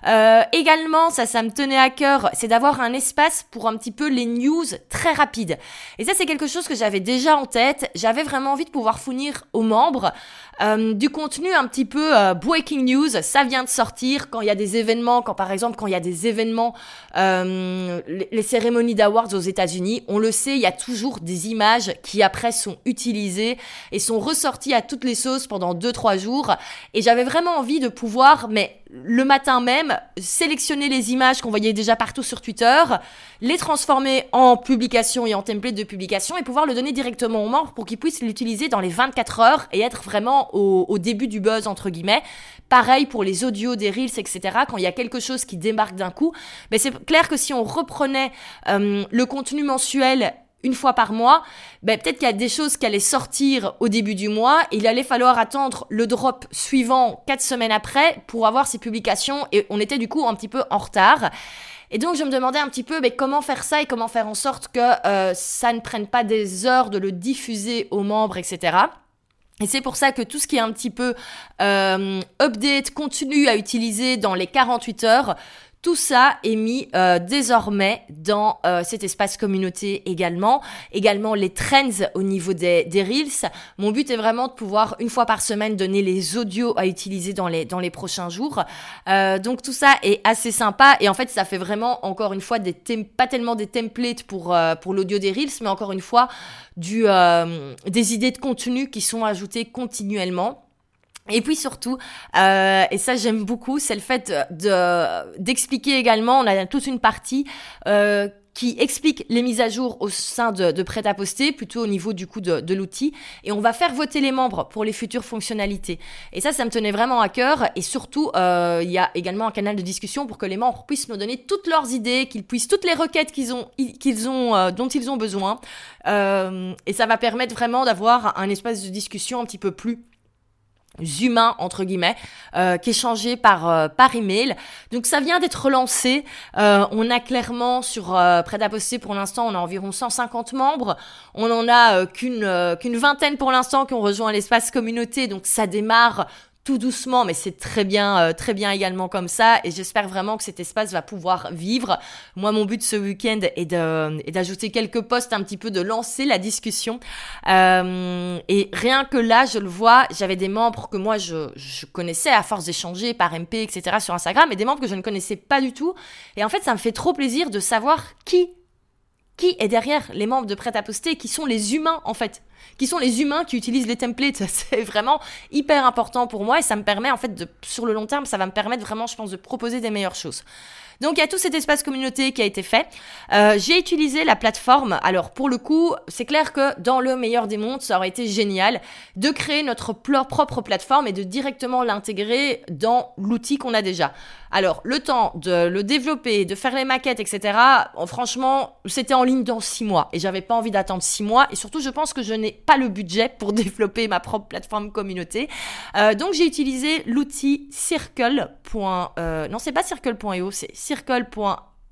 Euh, également, ça, ça me tenait à cœur, c'est d'avoir un espace pour un petit peu les news très rapides. Et ça, c'est quelque chose que j'avais déjà en tête. J'avais vraiment envie de pouvoir fournir aux membres euh, du contenu un petit peu euh, breaking news, ça vient de sortir quand il y a des événements, quand par exemple quand il y a des événements, euh, les, les, cérémonies d'awards aux États-Unis, on le sait, il y a toujours des images qui après sont utilisées et sont ressorties à toutes les sauces pendant 2-3 jours. Et j'avais vraiment envie de pouvoir, mais le matin même, sélectionner les images qu'on voyait déjà partout sur Twitter, les transformer en publication et en template de publication et pouvoir le donner directement aux membres pour qu'ils puissent l'utiliser dans les 24 heures et être vraiment au, début du buzz, entre guillemets. Pareil pour les audios des Reels, etc. Quand il y a quelque chose qui démarque d'un coup, mais c'est clair que si on reprenait euh, le contenu mensuel une fois par mois, ben peut-être qu'il y a des choses qui allaient sortir au début du mois, il allait falloir attendre le drop suivant quatre semaines après pour avoir ces publications et on était du coup un petit peu en retard. Et donc je me demandais un petit peu mais comment faire ça et comment faire en sorte que euh, ça ne prenne pas des heures de le diffuser aux membres, etc. Et c'est pour ça que tout ce qui est un petit peu euh, update, contenu à utiliser dans les 48 heures, tout ça est mis euh, désormais dans euh, cet espace communauté également. Également les trends au niveau des, des Reels. Mon but est vraiment de pouvoir une fois par semaine donner les audios à utiliser dans les, dans les prochains jours. Euh, donc tout ça est assez sympa et en fait ça fait vraiment encore une fois des pas tellement des templates pour, pour l'audio des Reels mais encore une fois du, des idées de contenu qui sont ajoutées continuellement. Et puis surtout, euh, et ça j'aime beaucoup, c'est le fait de d'expliquer également. On a toute une partie euh, qui explique les mises à jour au sein de, de prêt à poster, plutôt au niveau du coup de, de l'outil. Et on va faire voter les membres pour les futures fonctionnalités. Et ça, ça me tenait vraiment à cœur. Et surtout, euh, il y a également un canal de discussion pour que les membres puissent nous donner toutes leurs idées, qu'ils puissent toutes les requêtes qu'ils ont, qu'ils ont, euh, dont ils ont besoin. Euh, et ça va permettre vraiment d'avoir un espace de discussion un petit peu plus humains entre guillemets euh, changé par euh, par email. Donc ça vient d'être relancé. Euh, on a clairement sur euh, prêt à poster pour l'instant on a environ 150 membres. On en a qu'une qu'une vingtaine pour l'instant qui ont rejoint l'espace communauté. Donc ça démarre tout doucement, mais c'est très bien, euh, très bien également comme ça. Et j'espère vraiment que cet espace va pouvoir vivre. Moi, mon but ce week-end est d'ajouter quelques posts, un petit peu de lancer la discussion. Euh, et rien que là, je le vois, j'avais des membres que moi je, je connaissais à force d'échanger par MP, etc. sur Instagram, et des membres que je ne connaissais pas du tout. Et en fait, ça me fait trop plaisir de savoir qui qui est derrière les membres de Prêt à Poster, qui sont les humains en fait, qui sont les humains qui utilisent les templates. (laughs) C'est vraiment hyper important pour moi et ça me permet en fait de, sur le long terme, ça va me permettre vraiment, je pense, de proposer des meilleures choses. Donc il y a tout cet espace communauté qui a été fait. Euh, j'ai utilisé la plateforme. Alors pour le coup, c'est clair que dans le meilleur des mondes, ça aurait été génial de créer notre propre plateforme et de directement l'intégrer dans l'outil qu'on a déjà. Alors le temps de le développer, de faire les maquettes, etc. franchement, c'était en ligne dans six mois et j'avais pas envie d'attendre six mois. Et surtout, je pense que je n'ai pas le budget pour (laughs) développer ma propre plateforme communauté. Euh, donc j'ai utilisé l'outil Circle. Euh, non, c'est pas Circle.io, c'est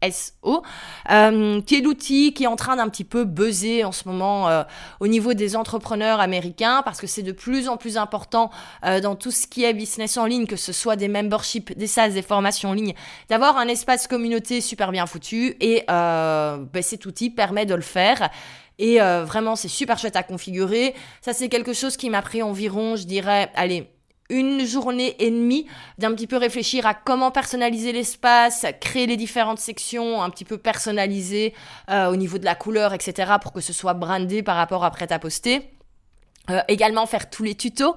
circle.so, euh, qui est l'outil qui est en train d'un petit peu buzzer en ce moment euh, au niveau des entrepreneurs américains, parce que c'est de plus en plus important euh, dans tout ce qui est business en ligne, que ce soit des memberships, des SaaS, des formations en ligne, d'avoir un espace communauté super bien foutu, et ben, cet outil permet de le faire. Et vraiment, c'est super chouette à configurer. Ça, c'est quelque chose qui m'a pris environ, je dirais, allez, une journée et demie d'un petit peu réfléchir à comment personnaliser l'espace, créer les différentes sections un petit peu personnalisées euh, au niveau de la couleur, etc. pour que ce soit brandé par rapport à prêt à poster. Euh, également faire tous les tutos,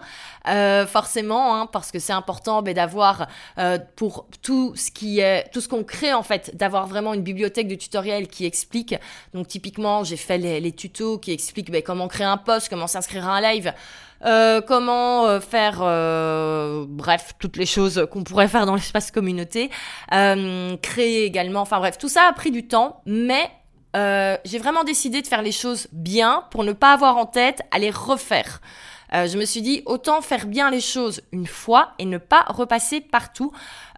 euh, forcément, hein, parce que c'est important ben, d'avoir euh, pour tout ce qui est, tout ce qu'on crée en fait, d'avoir vraiment une bibliothèque de tutoriels qui explique. Donc typiquement, j'ai fait les, les, tutos qui expliquent ben, comment créer un post, comment s'inscrire à un live. Euh, comment euh, faire, euh, bref, toutes les choses qu'on pourrait faire dans l'espace communauté, créer également, enfin bref, tout ça a pris du temps, mais j'ai vraiment décidé de faire les choses bien pour ne pas avoir en tête à les refaire. Euh, je me suis dit autant faire bien les choses une fois et ne pas repasser partout.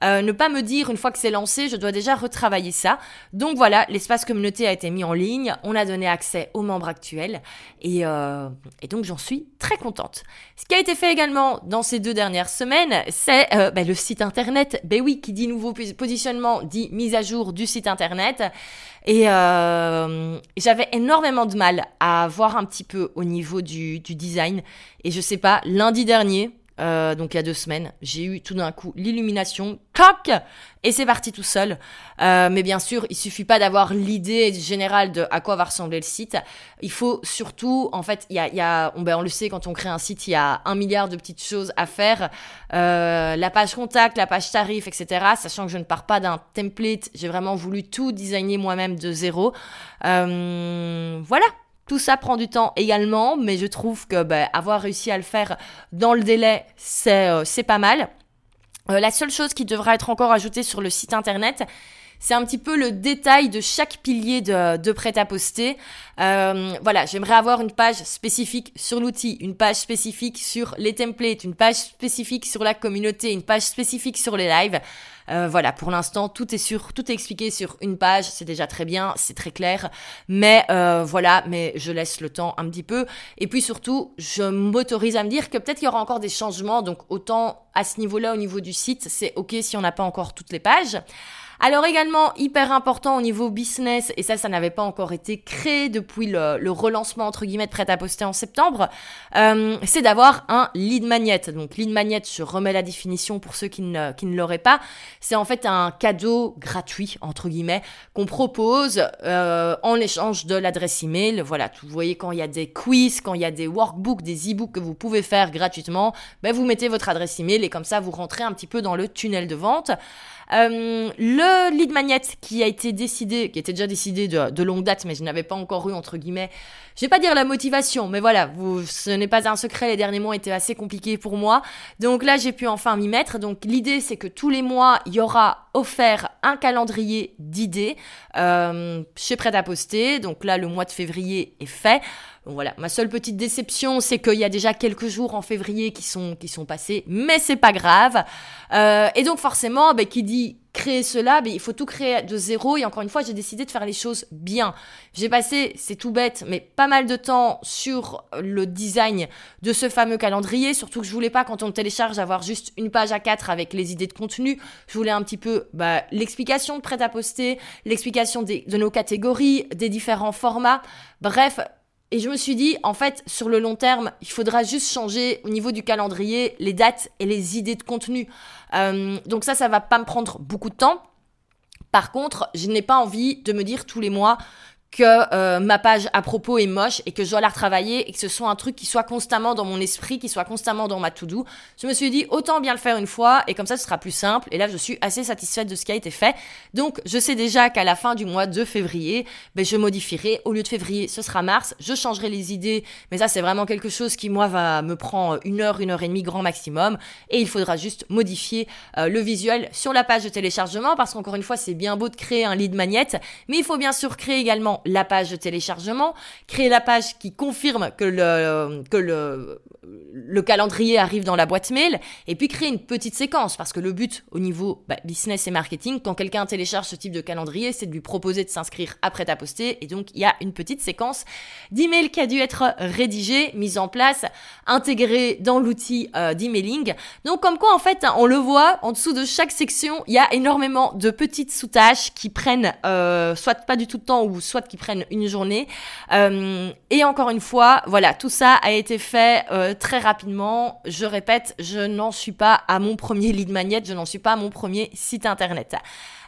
Euh, ne pas me dire une fois que c'est lancé, je dois déjà retravailler ça. Donc voilà, l'espace communauté a été mis en ligne, on a donné accès aux membres actuels et, euh, et donc j'en suis très contente. Ce qui a été fait également dans ces deux dernières semaines, c'est ben, le site internet. Ben oui, qui dit nouveau positionnement dit mise à jour du site internet. Et euh, j'avais énormément de mal à voir un petit peu au niveau du, du design. Et je sais pas, lundi dernier, euh, donc il y a deux semaines, j'ai eu tout d'un coup l'illumination, coq, et c'est parti tout seul. Euh, mais bien sûr, il suffit pas d'avoir l'idée générale de à quoi va ressembler le site. Il faut surtout, en fait, il y a, y a on, ben on, le sait quand on crée un site, il y a un milliard de petites choses à faire. Euh, la page contact, la page tarif, etc. Sachant que je ne pars pas d'un template, j'ai vraiment voulu tout designer moi-même de zéro. Euh, voilà, tout ça prend du temps également, mais je trouve que bah, avoir réussi à le faire dans le délai, c'est euh, pas mal. Euh, la seule chose qui devra être encore ajoutée sur le site internet, c'est un petit peu le détail de chaque pilier de, de prêt-à-poster. Euh, voilà, j'aimerais avoir une page spécifique sur l'outil, une page spécifique sur les templates, une page spécifique sur la communauté, une page spécifique sur les lives. Euh, voilà, pour l'instant, tout est sur, tout est expliqué sur une page. C'est déjà très bien, c'est très clair. Mais euh, voilà, mais je laisse le temps un petit peu. Et puis surtout, je m'autorise à me dire que peut-être qu'il y aura encore des changements. Donc autant à ce niveau-là, au niveau du site, c'est ok si on n'a pas encore toutes les pages. Alors également, hyper important au niveau business, et ça, ça n'avait pas encore été créé depuis le, relancement, entre guillemets, de prêt-à-poster en septembre, euh, c'est d'avoir un lead magnet. Donc lead magnet, je remets la définition pour ceux qui ne, qui ne l'auraient pas, c'est en fait un cadeau gratuit, entre guillemets, qu'on propose euh, en échange de l'adresse email. Voilà, vous voyez quand il y a des quiz, quand il y a des workbooks, des e-books que vous pouvez faire gratuitement, ben vous mettez votre adresse email et comme ça, vous rentrez un petit peu dans le tunnel de vente. Euh, le lead magnet qui a été décidé, qui était déjà décidé de, longue date, mais je n'avais pas encore eu entre guillemets. Je vais pas dire la motivation, mais voilà, vous, ce n'est pas un secret. Les derniers mois étaient assez compliqués pour moi, donc là j'ai pu enfin m'y mettre. Donc l'idée c'est que tous les mois il y aura offert un calendrier d'idées euh, chez Prêt à poster. Donc là le mois de février est fait. Voilà, ma seule petite déception, c'est qu'il y a déjà quelques jours en février qui sont, qui sont passés, mais c'est pas grave. Euh, et donc forcément, ben, qui dit créer cela, ben, il faut tout créer de zéro. Et encore une fois, j'ai décidé de faire les choses bien. J'ai passé, c'est tout bête, mais pas mal de temps sur le design de ce fameux calendrier. Surtout que je voulais pas, quand on télécharge, avoir juste une page à quatre avec les idées de contenu. Je voulais un petit peu bah, l'explication de prêt à poster, l'explication de nos catégories, des différents formats. Bref, et je me suis dit, en fait, sur le long terme, il faudra juste changer au niveau du calendrier les dates et les idées de contenu. Euh, donc ça, ça va pas me prendre beaucoup de temps. Par contre, je n'ai pas envie de me dire tous les mois, que euh, ma page à propos est moche et que je dois la retravailler et que ce soit un truc qui soit constamment dans mon esprit, qui soit constamment dans ma to-do. Je me suis dit autant bien le faire une fois et comme ça ce sera plus simple. Et là je suis assez satisfaite de ce qui a été fait. Donc je sais déjà qu'à la fin du mois de février, ben, je modifierai. Au lieu de février, ce sera mars. Je changerai les idées, mais ça c'est vraiment quelque chose qui moi va me prendre une heure, une heure et demie grand maximum. Et il faudra juste modifier euh, le visuel sur la page de téléchargement parce qu'encore une fois c'est bien beau de créer un lead magnet, mais il faut bien sûr créer également la page de téléchargement, créer la page qui confirme que le, que le, le calendrier arrive dans la boîte mail, et puis créer une petite séquence, parce que le but au niveau bah, business et marketing, quand quelqu'un télécharge ce type de calendrier, c'est de lui proposer de s'inscrire après à poster, et donc il y a une petite séquence d'email qui a dû être rédigée, mise en place, intégrée dans l'outil euh, d'emailing. Donc comme quoi en fait, on le voit, en dessous de chaque section, il y a énormément de petites sous-tâches qui prennent euh, soit pas du tout de temps, ou soit prennent une journée. Euh, et encore une fois, voilà, tout ça a été fait euh, très rapidement. Je répète, je n'en suis pas à mon premier lead magnet, je n'en suis pas à mon premier site internet.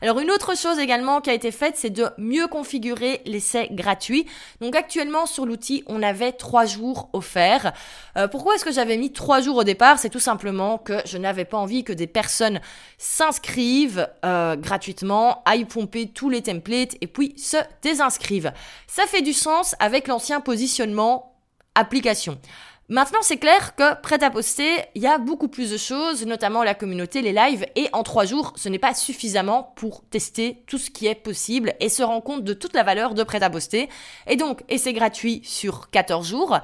Alors une autre chose également qui a été faite, c'est de mieux configurer l'essai gratuit. Donc actuellement sur l'outil, on avait trois jours offerts. Euh, pourquoi est-ce que j'avais mis trois jours au départ? C'est tout simplement que je n'avais pas envie que des personnes s'inscrivent euh, gratuitement, aillent pomper tous les templates et puis se désinscrivent. Ça fait du sens avec l'ancien positionnement application. Maintenant, c'est clair que prêt à poster, il y a beaucoup plus de choses, notamment la communauté, les lives, et en trois jours, ce n'est pas suffisamment pour tester tout ce qui est possible et se rendre compte de toute la valeur de prêt à poster. Et donc, et c'est gratuit sur 14 jours.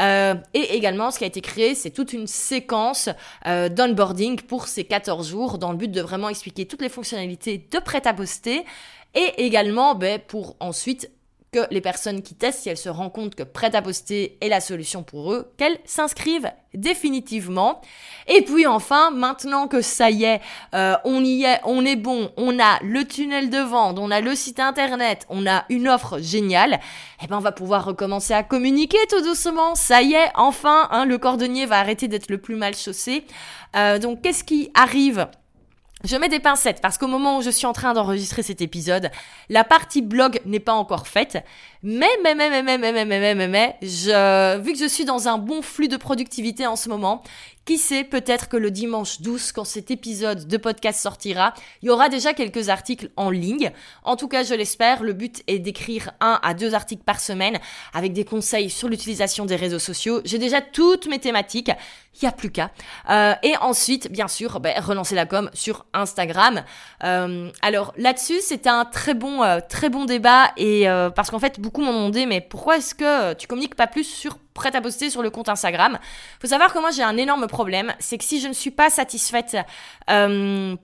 Euh, et également, ce qui a été créé, c'est toute une séquence euh, d'onboarding pour ces 14 jours, dans le but de vraiment expliquer toutes les fonctionnalités de prêt à poster, et également ben, pour ensuite que les personnes qui testent, si elles se rendent compte que prêt à poster est la solution pour eux, qu'elles s'inscrivent définitivement. Et puis enfin, maintenant que ça y est, euh, on y est, on est bon, on a le tunnel de vente, on a le site internet, on a une offre géniale, eh ben on va pouvoir recommencer à communiquer tout doucement. Ça y est, enfin, hein, le cordonnier va arrêter d'être le plus mal chaussé. Euh, donc qu'est-ce qui arrive? Je mets des pincettes parce qu'au moment où je suis en train d'enregistrer cet épisode, la partie blog n'est pas encore faite. Mais, mais, mais, mais, mais, mais, mais, mais, mais, je, vu que je suis dans un bon flux de productivité en ce moment, qui sait, peut-être que le dimanche 12, quand cet épisode de podcast sortira, il y aura déjà quelques articles en ligne. En tout cas, je l'espère. Le but est d'écrire un à deux articles par semaine avec des conseils sur l'utilisation des réseaux sociaux. J'ai déjà toutes mes thématiques. Il n'y a plus qu'à. Euh, et ensuite, bien sûr, ben, relancer la com sur Instagram. Euh, alors là-dessus, c'est un très bon, euh, très bon débat et euh, parce qu'en fait, beaucoup m'ont demandé, mais pourquoi est-ce que tu communiques pas plus sur prêt à poster sur le compte Instagram? Faut savoir que moi j'ai un énorme problème, c'est que si je ne suis pas satisfaite euh,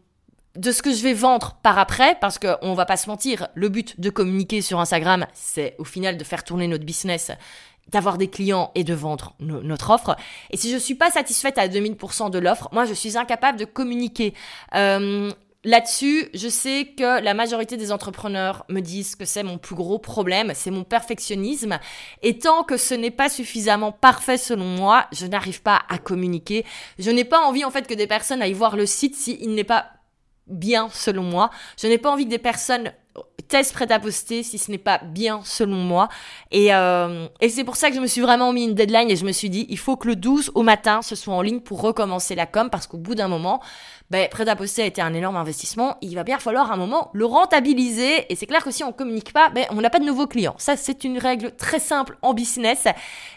de ce que je vais vendre par après, parce qu'on va pas se mentir, le but de communiquer sur Instagram, c'est au final de faire tourner notre business d'avoir des clients et de vendre notre offre. Et si je suis pas satisfaite à 2000% de l'offre, moi je suis incapable de communiquer. Euh, Là-dessus, je sais que la majorité des entrepreneurs me disent que c'est mon plus gros problème, c'est mon perfectionnisme. Et tant que ce n'est pas suffisamment parfait selon moi, je n'arrive pas à communiquer. Je n'ai pas envie en fait que des personnes aillent voir le site s'il n'est pas bien selon moi. Je n'ai pas envie que des personnes testent prêt à poster si ce n'est pas bien selon moi. Et, euh, et c'est pour ça que je me suis vraiment mis une deadline et je me suis dit, il faut que le 12 au matin, ce soit en ligne pour recommencer la com parce qu'au bout d'un moment, ben, prêt à poster a été un énorme investissement. Il va bien falloir un moment le rentabiliser. Et c'est clair que si on communique pas, ben, on n'a pas de nouveaux clients. Ça, c'est une règle très simple en business.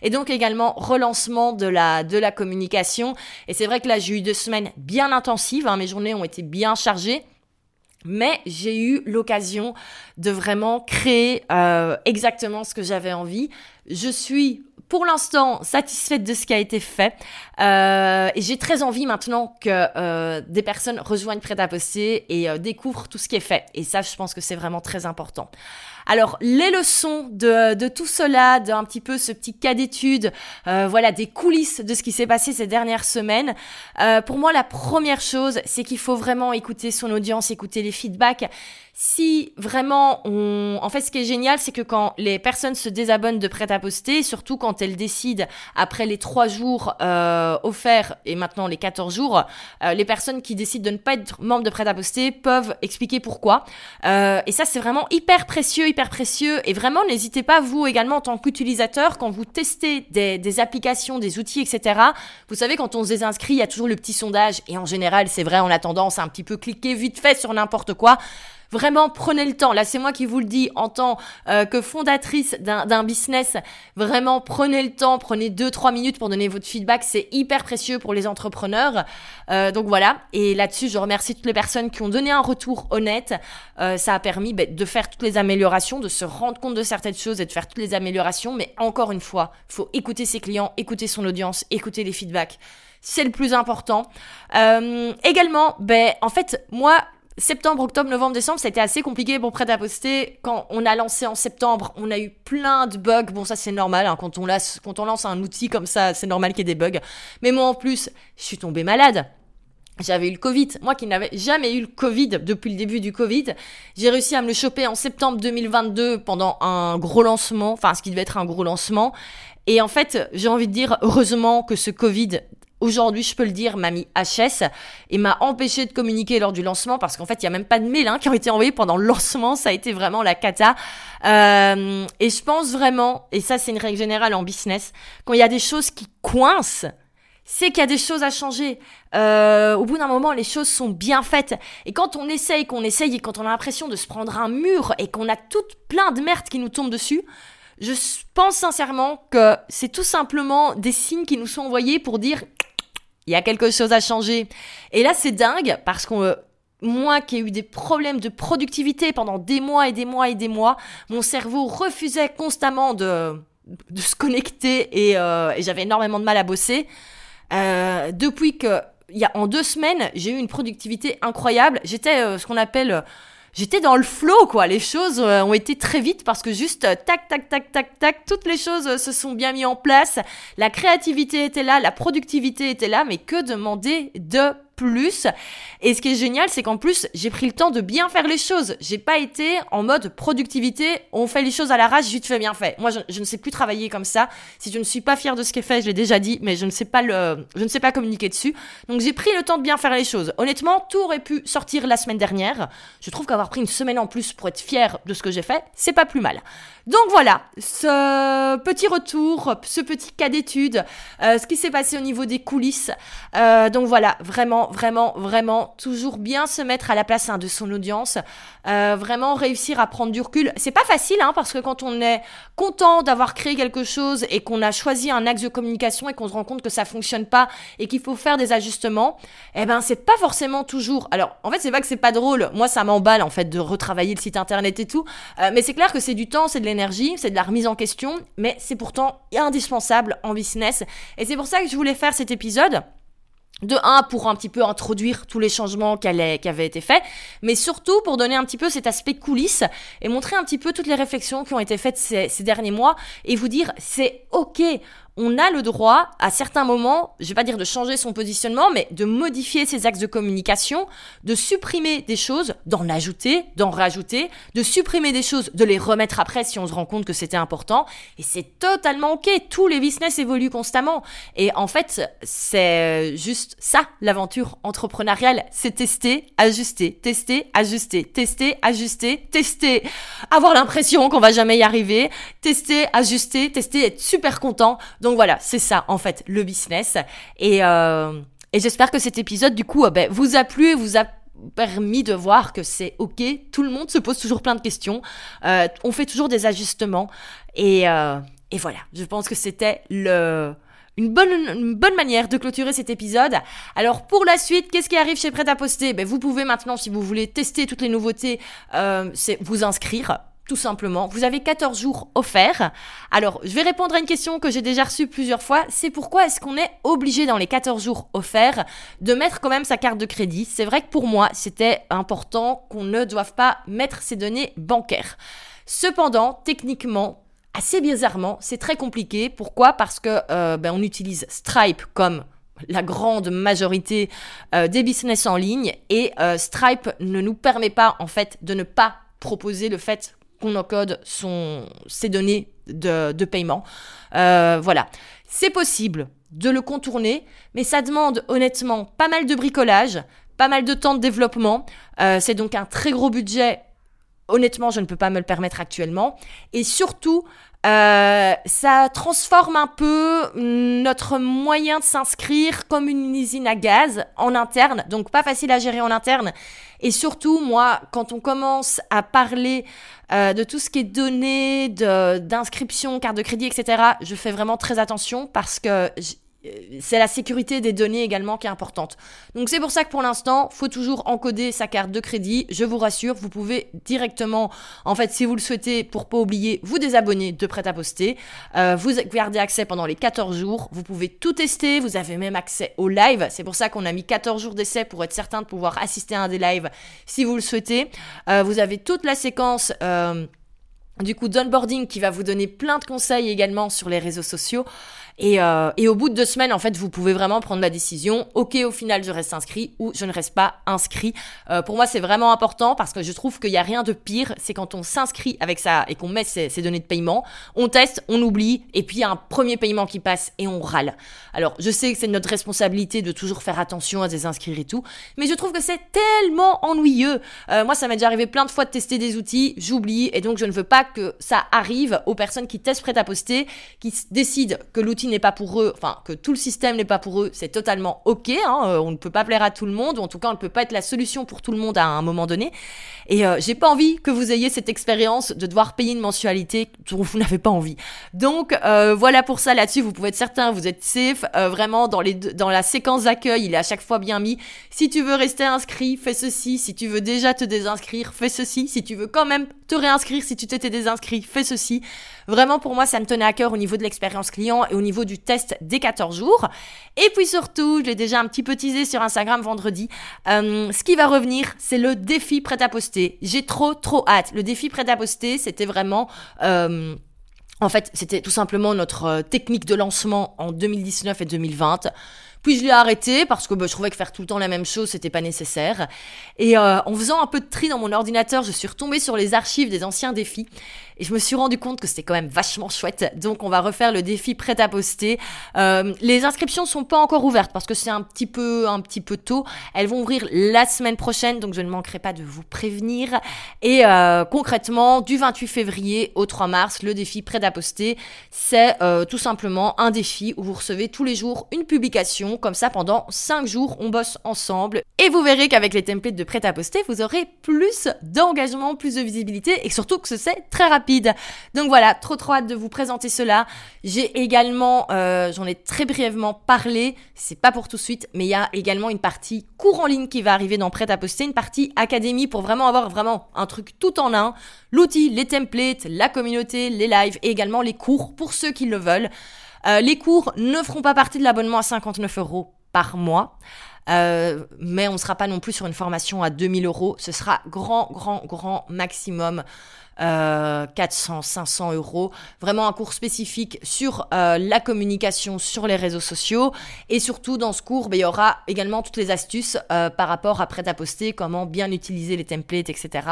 Et donc également relancement de la, de la communication. Et c'est vrai que là, j'ai eu deux semaines bien intensives. Hein. Mes journées ont été bien chargées. Mais j'ai eu l'occasion de vraiment créer euh, exactement ce que j'avais envie. Je suis pour l'instant satisfaite de ce qui a été fait euh, et j'ai très envie maintenant que euh, des personnes rejoignent Prêt à et euh, découvrent tout ce qui est fait. Et ça, je pense que c'est vraiment très important. Alors, les leçons de, de tout cela, d'un petit peu ce petit cas d'étude, euh, voilà, des coulisses de ce qui s'est passé ces dernières semaines. Euh, pour moi, la première chose, c'est qu'il faut vraiment écouter son audience, écouter les feedbacks si vraiment on... En fait, ce qui est génial, c'est que quand les personnes se désabonnent de prêt à poster, surtout quand elles décident, après les trois jours euh, offerts et maintenant les 14 jours, euh, les personnes qui décident de ne pas être membres de prêt à poster peuvent expliquer pourquoi. Euh, et ça, c'est vraiment hyper précieux, précieux. Et vraiment, n'hésitez pas, vous également, en tant qu'utilisateur, quand vous testez des, des applications, des outils, etc., vous savez, quand on se désinscrit, il y a toujours le petit sondage. Et en général, c'est vrai, on a tendance à un petit peu cliquer vite fait sur n'importe quoi. Vraiment, prenez le temps. Là, c'est moi qui vous le dis en tant euh, que fondatrice d'un business. Vraiment, prenez le temps, prenez 2-3 minutes pour donner votre feedback. C'est hyper précieux pour les entrepreneurs. Euh, donc voilà. Et là-dessus, je remercie toutes les personnes qui ont donné un retour honnête. Euh, ça a permis bah, de faire toutes les améliorations, de se rendre compte de certaines choses et de faire toutes les améliorations. Mais encore une fois, faut écouter ses clients, écouter son audience, écouter les feedbacks c'est le plus important. Euh, également, ben en fait, moi, septembre, octobre, novembre, décembre, ça a été assez compliqué pour prêt à poster. Quand on a lancé en septembre, on a eu plein de bugs. Bon, ça c'est normal, hein. quand, on lance, quand on lance un outil comme ça, c'est normal qu'il y ait des bugs. Mais moi en plus, je suis tombée malade. J'avais eu le Covid. Moi qui n'avais jamais eu le Covid depuis le début du Covid, j'ai réussi à me le choper en septembre 2022 pendant un gros lancement, enfin ce qui devait être un gros lancement. Et en fait, j'ai envie de dire, heureusement que ce Covid aujourd'hui, je peux le dire, m'a mis HS et m'a empêché de communiquer lors du lancement parce qu'en fait, il y a même pas de mails hein, qui ont été envoyés pendant le lancement. Ça a été vraiment la cata. Euh, et je pense vraiment, et ça c'est une règle générale en business, quand il y a des choses qui coincent, c'est qu'il y a des choses à changer. Euh, au bout d'un moment, les choses sont bien faites. Et quand on essaye, qu'on essaye, et quand on a l'impression de se prendre un mur et qu'on a tout plein de merde qui nous tombe dessus, je pense sincèrement que c'est tout simplement des signes qui nous sont envoyés pour dire il y a quelque chose à changer. Et là, c'est dingue parce qu'on euh, moi qui ai eu des problèmes de productivité pendant des mois et des mois et des mois, mon cerveau refusait constamment de, de se connecter et, euh, j'avais énormément de mal à bosser. Euh, depuis que, il y a en deux semaines, j'ai eu une productivité incroyable. J'étais ce qu'on appelle j'étais dans le flow, quoi. Les choses euh, ont été très vite parce que juste euh, tac, tac, tac, tac, tac, toutes les choses euh, se sont bien mis en place. La créativité était là, la productivité était là, mais que demander de plus. Et ce qui est génial, c'est qu'en plus, j'ai pris le temps de bien faire les choses. J'ai pas été en mode productivité, on fait les choses à la rage, vite fait, bien fait. Moi, je, ne sais plus travailler comme ça. Si je ne suis pas fière de ce qui est fait, je l'ai déjà dit, mais je ne sais pas le, je ne sais pas communiquer dessus. Donc, j'ai pris le temps de bien faire les choses. Honnêtement, tout aurait pu sortir la semaine dernière. Je trouve qu'avoir pris une semaine en plus pour être fière de ce que j'ai fait, c'est pas plus mal. Donc voilà, ce petit retour, ce petit cas d'étude, euh, ce qui s'est passé au niveau des coulisses. Euh, donc voilà, vraiment, vraiment, vraiment, toujours bien se mettre à la place hein, de son audience, euh, vraiment réussir à prendre du recul. C'est pas facile, hein, parce que quand on est content d'avoir créé quelque chose et qu'on a choisi un axe de communication et qu'on se rend compte que ça fonctionne pas et qu'il faut faire des ajustements, eh ben c'est pas forcément toujours. Alors en fait, c'est pas que c'est pas drôle. Moi, ça m'emballe en fait de retravailler le site internet et tout, mais c'est clair que c'est du temps, c'est de c'est de la remise en question, mais c'est pourtant indispensable en business. Et c'est pour ça que je voulais faire cet épisode. De un, pour un petit peu introduire tous les changements qui, avaient été faits, mais surtout pour donner un petit peu cet aspect coulisses et montrer un petit peu toutes les réflexions qui ont été faites ces, ces derniers mois et vous dire c'est ok, on a le droit, à certains moments, je vais pas dire de changer son positionnement, mais de modifier ses axes de communication, de supprimer des choses, d'en ajouter, d'en rajouter, de supprimer des choses, de les remettre après si on se rend compte que c'était important. Et c'est totalement ok. Tous les business évoluent constamment. Et en fait, c'est juste ça, l'aventure entrepreneuriale. C'est tester, ajuster, tester, ajuster, tester, ajuster, tester, avoir l'impression qu'on va jamais y arriver, tester, ajuster, tester, être super content. Donc voilà, c'est ça en fait le business. Et, euh, et j'espère que cet épisode du coup euh, ben, vous a plu et vous a permis de voir que c'est ok, tout le monde se pose toujours plein de questions, euh, on fait toujours des ajustements. Et, et voilà, je pense que c'était le une bonne, une bonne manière de clôturer cet épisode. Alors pour la suite, qu'est-ce qui arrive chez Prêt à poster? Ben, Vous pouvez maintenant, si vous voulez tester toutes les nouveautés, c'est vous inscrire tout simplement. Vous avez 14 jours offerts. Alors, je vais répondre à une question que j'ai déjà reçue plusieurs fois. C'est pourquoi est-ce qu'on est obligé dans les 14 jours offerts de mettre quand même sa carte de crédit? C'est vrai que pour moi, c'était important qu'on ne doive pas mettre ses données bancaires. Cependant, techniquement, assez bizarrement, c'est très compliqué. Pourquoi? Parce que euh, ben, on utilise Stripe comme la grande majorité euh, des business en ligne et euh, Stripe ne nous permet pas en fait de ne pas proposer le fait qu'on encode son, ses données de, paiement. Euh, voilà. C'est possible de le contourner, mais ça demande honnêtement pas mal de bricolage, pas mal de temps de développement. Euh, c'est donc un très gros budget. Honnêtement, je ne peux pas me le permettre actuellement. Et surtout, euh, ça transforme un peu notre moyen de s'inscrire comme une usine à gaz en interne, donc pas facile à gérer en interne. Et surtout, moi, quand on commence à parler euh, de tout ce qui est donné, d'inscription, carte de crédit, etc., je fais vraiment très attention parce que c'est la sécurité des données également qui est importante. Donc c'est pour ça que pour l'instant, faut toujours encoder sa carte de crédit. Je vous rassure, vous pouvez directement, en fait, si vous le souhaitez, pour pas oublier, vous désabonner de prêt à poster. Euh, vous gardez accès pendant les 14 jours. Vous pouvez tout tester. Vous avez même accès au live. C'est pour ça qu'on a mis 14 jours d'essai pour être certain de pouvoir assister à un des lives si vous le souhaitez. Euh, vous avez toute la séquence. du coup, d'onboarding qui va vous donner plein de conseils également sur les réseaux sociaux. Et, euh, et, au bout de deux semaines, en fait, vous pouvez vraiment prendre la décision. Ok, au final, je reste inscrit ou je ne reste pas inscrit. Euh, pour moi, c'est vraiment important parce que je trouve qu'il n'y a rien de pire. C'est quand on s'inscrit avec ça et qu'on met ses, données de paiement, on teste, on oublie, et puis il y a un premier paiement qui passe et on râle. Alors, je sais que c'est notre responsabilité de toujours faire attention à des inscrits et tout, mais je trouve que c'est tellement ennuyeux. Euh, moi, ça m'est déjà arrivé plein de fois de tester des outils, j'oublie, et donc je ne veux pas que ça arrive aux personnes qui testent prêt à poster, qui décident que l'outil n'est pas pour eux, enfin que tout le système n'est pas pour eux, c'est totalement ok. Hein, euh, on ne peut pas plaire à tout le monde, ou en tout cas on ne peut pas être la solution pour tout le monde à un moment donné. Et euh, j'ai pas envie que vous ayez cette expérience de devoir payer une mensualité dont vous n'avez pas envie. Donc euh, voilà pour ça là-dessus, vous pouvez être certain, vous êtes safe. vraiment dans les dans la séquence d'accueil, il est à chaque fois bien mis. Si tu veux rester inscrit, fais ceci. Si tu veux déjà te désinscrire, fais ceci. Si tu veux quand même te réinscrire, si tu t'étais désinscrit, fais ceci. Vraiment pour moi, ça me tenait à cœur au niveau de l'expérience client et au niveau du test des 14 jours. Et puis surtout, je l'ai déjà un petit peu teasé sur Instagram vendredi, euh, ce qui va revenir, c'est le défi prêt à poster. J'ai trop, trop hâte. Le défi prêt à poster, c'était vraiment... Euh, en fait, c'était tout simplement notre euh, technique de lancement en 2019 et 2020. Puis je l'ai arrêté parce que bah, je trouvais que faire tout le temps la même chose, c'était pas nécessaire. Et en faisant un peu de tri dans mon ordinateur, je suis retombée sur les archives des anciens défis. Et je me suis rendu compte que c'était quand même vachement chouette. Donc on va refaire le défi prêt à poster. Euh, les inscriptions sont pas encore ouvertes parce que c'est un petit peu un petit peu tôt. Elles vont ouvrir la semaine prochaine, donc je ne manquerai pas de vous prévenir. Et euh, concrètement, du 28 février au 3 mars, le défi prêt à poster, c'est euh, tout simplement un défi où vous recevez tous les jours une publication. Comme ça, pendant 5 jours, on bosse ensemble. Et vous verrez qu'avec les templates de prêt à poster, vous aurez plus d'engagement, plus de visibilité et surtout que c'est très rapide donc voilà, trop trop hâte de vous présenter cela. J'ai également, euh, j'en ai très brièvement parlé, c'est pas pour tout de suite, mais il y a également une partie cours en ligne qui va arriver dans Prêt à poster, une partie académie pour vraiment avoir vraiment un truc tout en un. L'outil, les templates, la communauté, les lives et également les cours pour ceux qui le veulent. Euh, les cours ne feront pas partie de l'abonnement à 59 euros par mois. Euh, mais on ne sera pas non plus sur une formation à 2000 euros. Ce sera grand, grand, grand maximum euh, 400, 500 euros. Vraiment un cours spécifique sur euh, la communication sur les réseaux sociaux. Et surtout, dans ce cours, ben, il y aura également toutes les astuces euh, par rapport à prêt à poster, comment bien utiliser les templates, etc.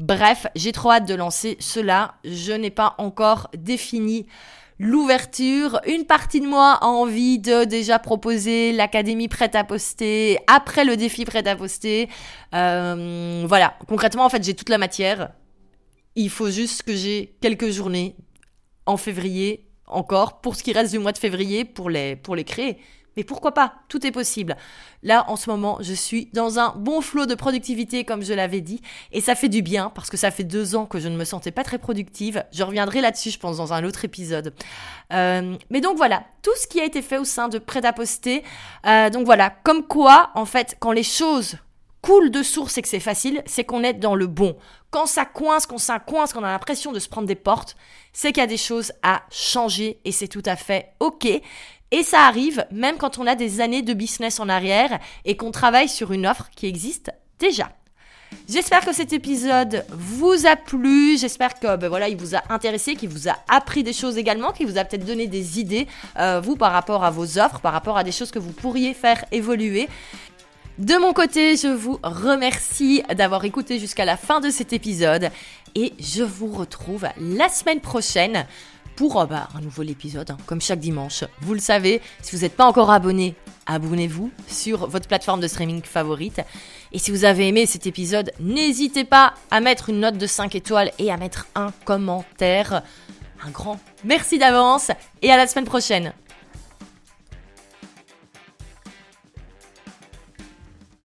Bref, j'ai trop hâte de lancer cela. Je n'ai pas encore défini l'ouverture. Une partie de moi a envie de déjà proposer l'académie prête à poster après le défi prêt à poster. Euh, voilà, concrètement, en fait, j'ai toute la matière. Il faut juste que j'ai quelques journées en février encore pour ce qui reste du mois de février pour les, pour les créer. Mais pourquoi pas? Tout est possible. Là, en ce moment, je suis dans un bon flot de productivité, comme je l'avais dit, et ça fait du bien parce que ça fait deux ans que je ne me sentais pas très productive. Je reviendrai là-dessus, je pense, dans un autre épisode. Euh, mais donc voilà, tout ce qui a été fait au sein de Prêt. Euh, donc voilà, comme quoi, en fait, quand les choses coulent de source et que c'est facile, c'est qu'on est dans le bon. Quand ça coince, quand ça coince, qu'on a l'impression de se prendre des portes, c'est qu'il y a des choses à changer et c'est tout à fait ok. Et ça arrive même quand on a des années de business en arrière et qu'on travaille sur une offre qui existe déjà. J'espère que cet épisode vous a plu. J'espère que ben voilà, il vous a intéressé, qu'il vous a appris des choses également, qu'il vous a peut-être donné des idées, euh, vous, par rapport à vos offres, par rapport à des choses que vous pourriez faire évoluer. De mon côté, je vous remercie d'avoir écouté jusqu'à la fin de cet épisode et je vous retrouve la semaine prochaine pour euh, bah, un nouvel épisode, hein, comme chaque dimanche. Vous le savez, si vous n'êtes pas encore abonné, abonnez-vous sur votre plateforme de streaming favorite. Et si vous avez aimé cet épisode, n'hésitez pas à mettre une note de 5 étoiles et à mettre un commentaire. Un grand merci d'avance et à la semaine prochaine.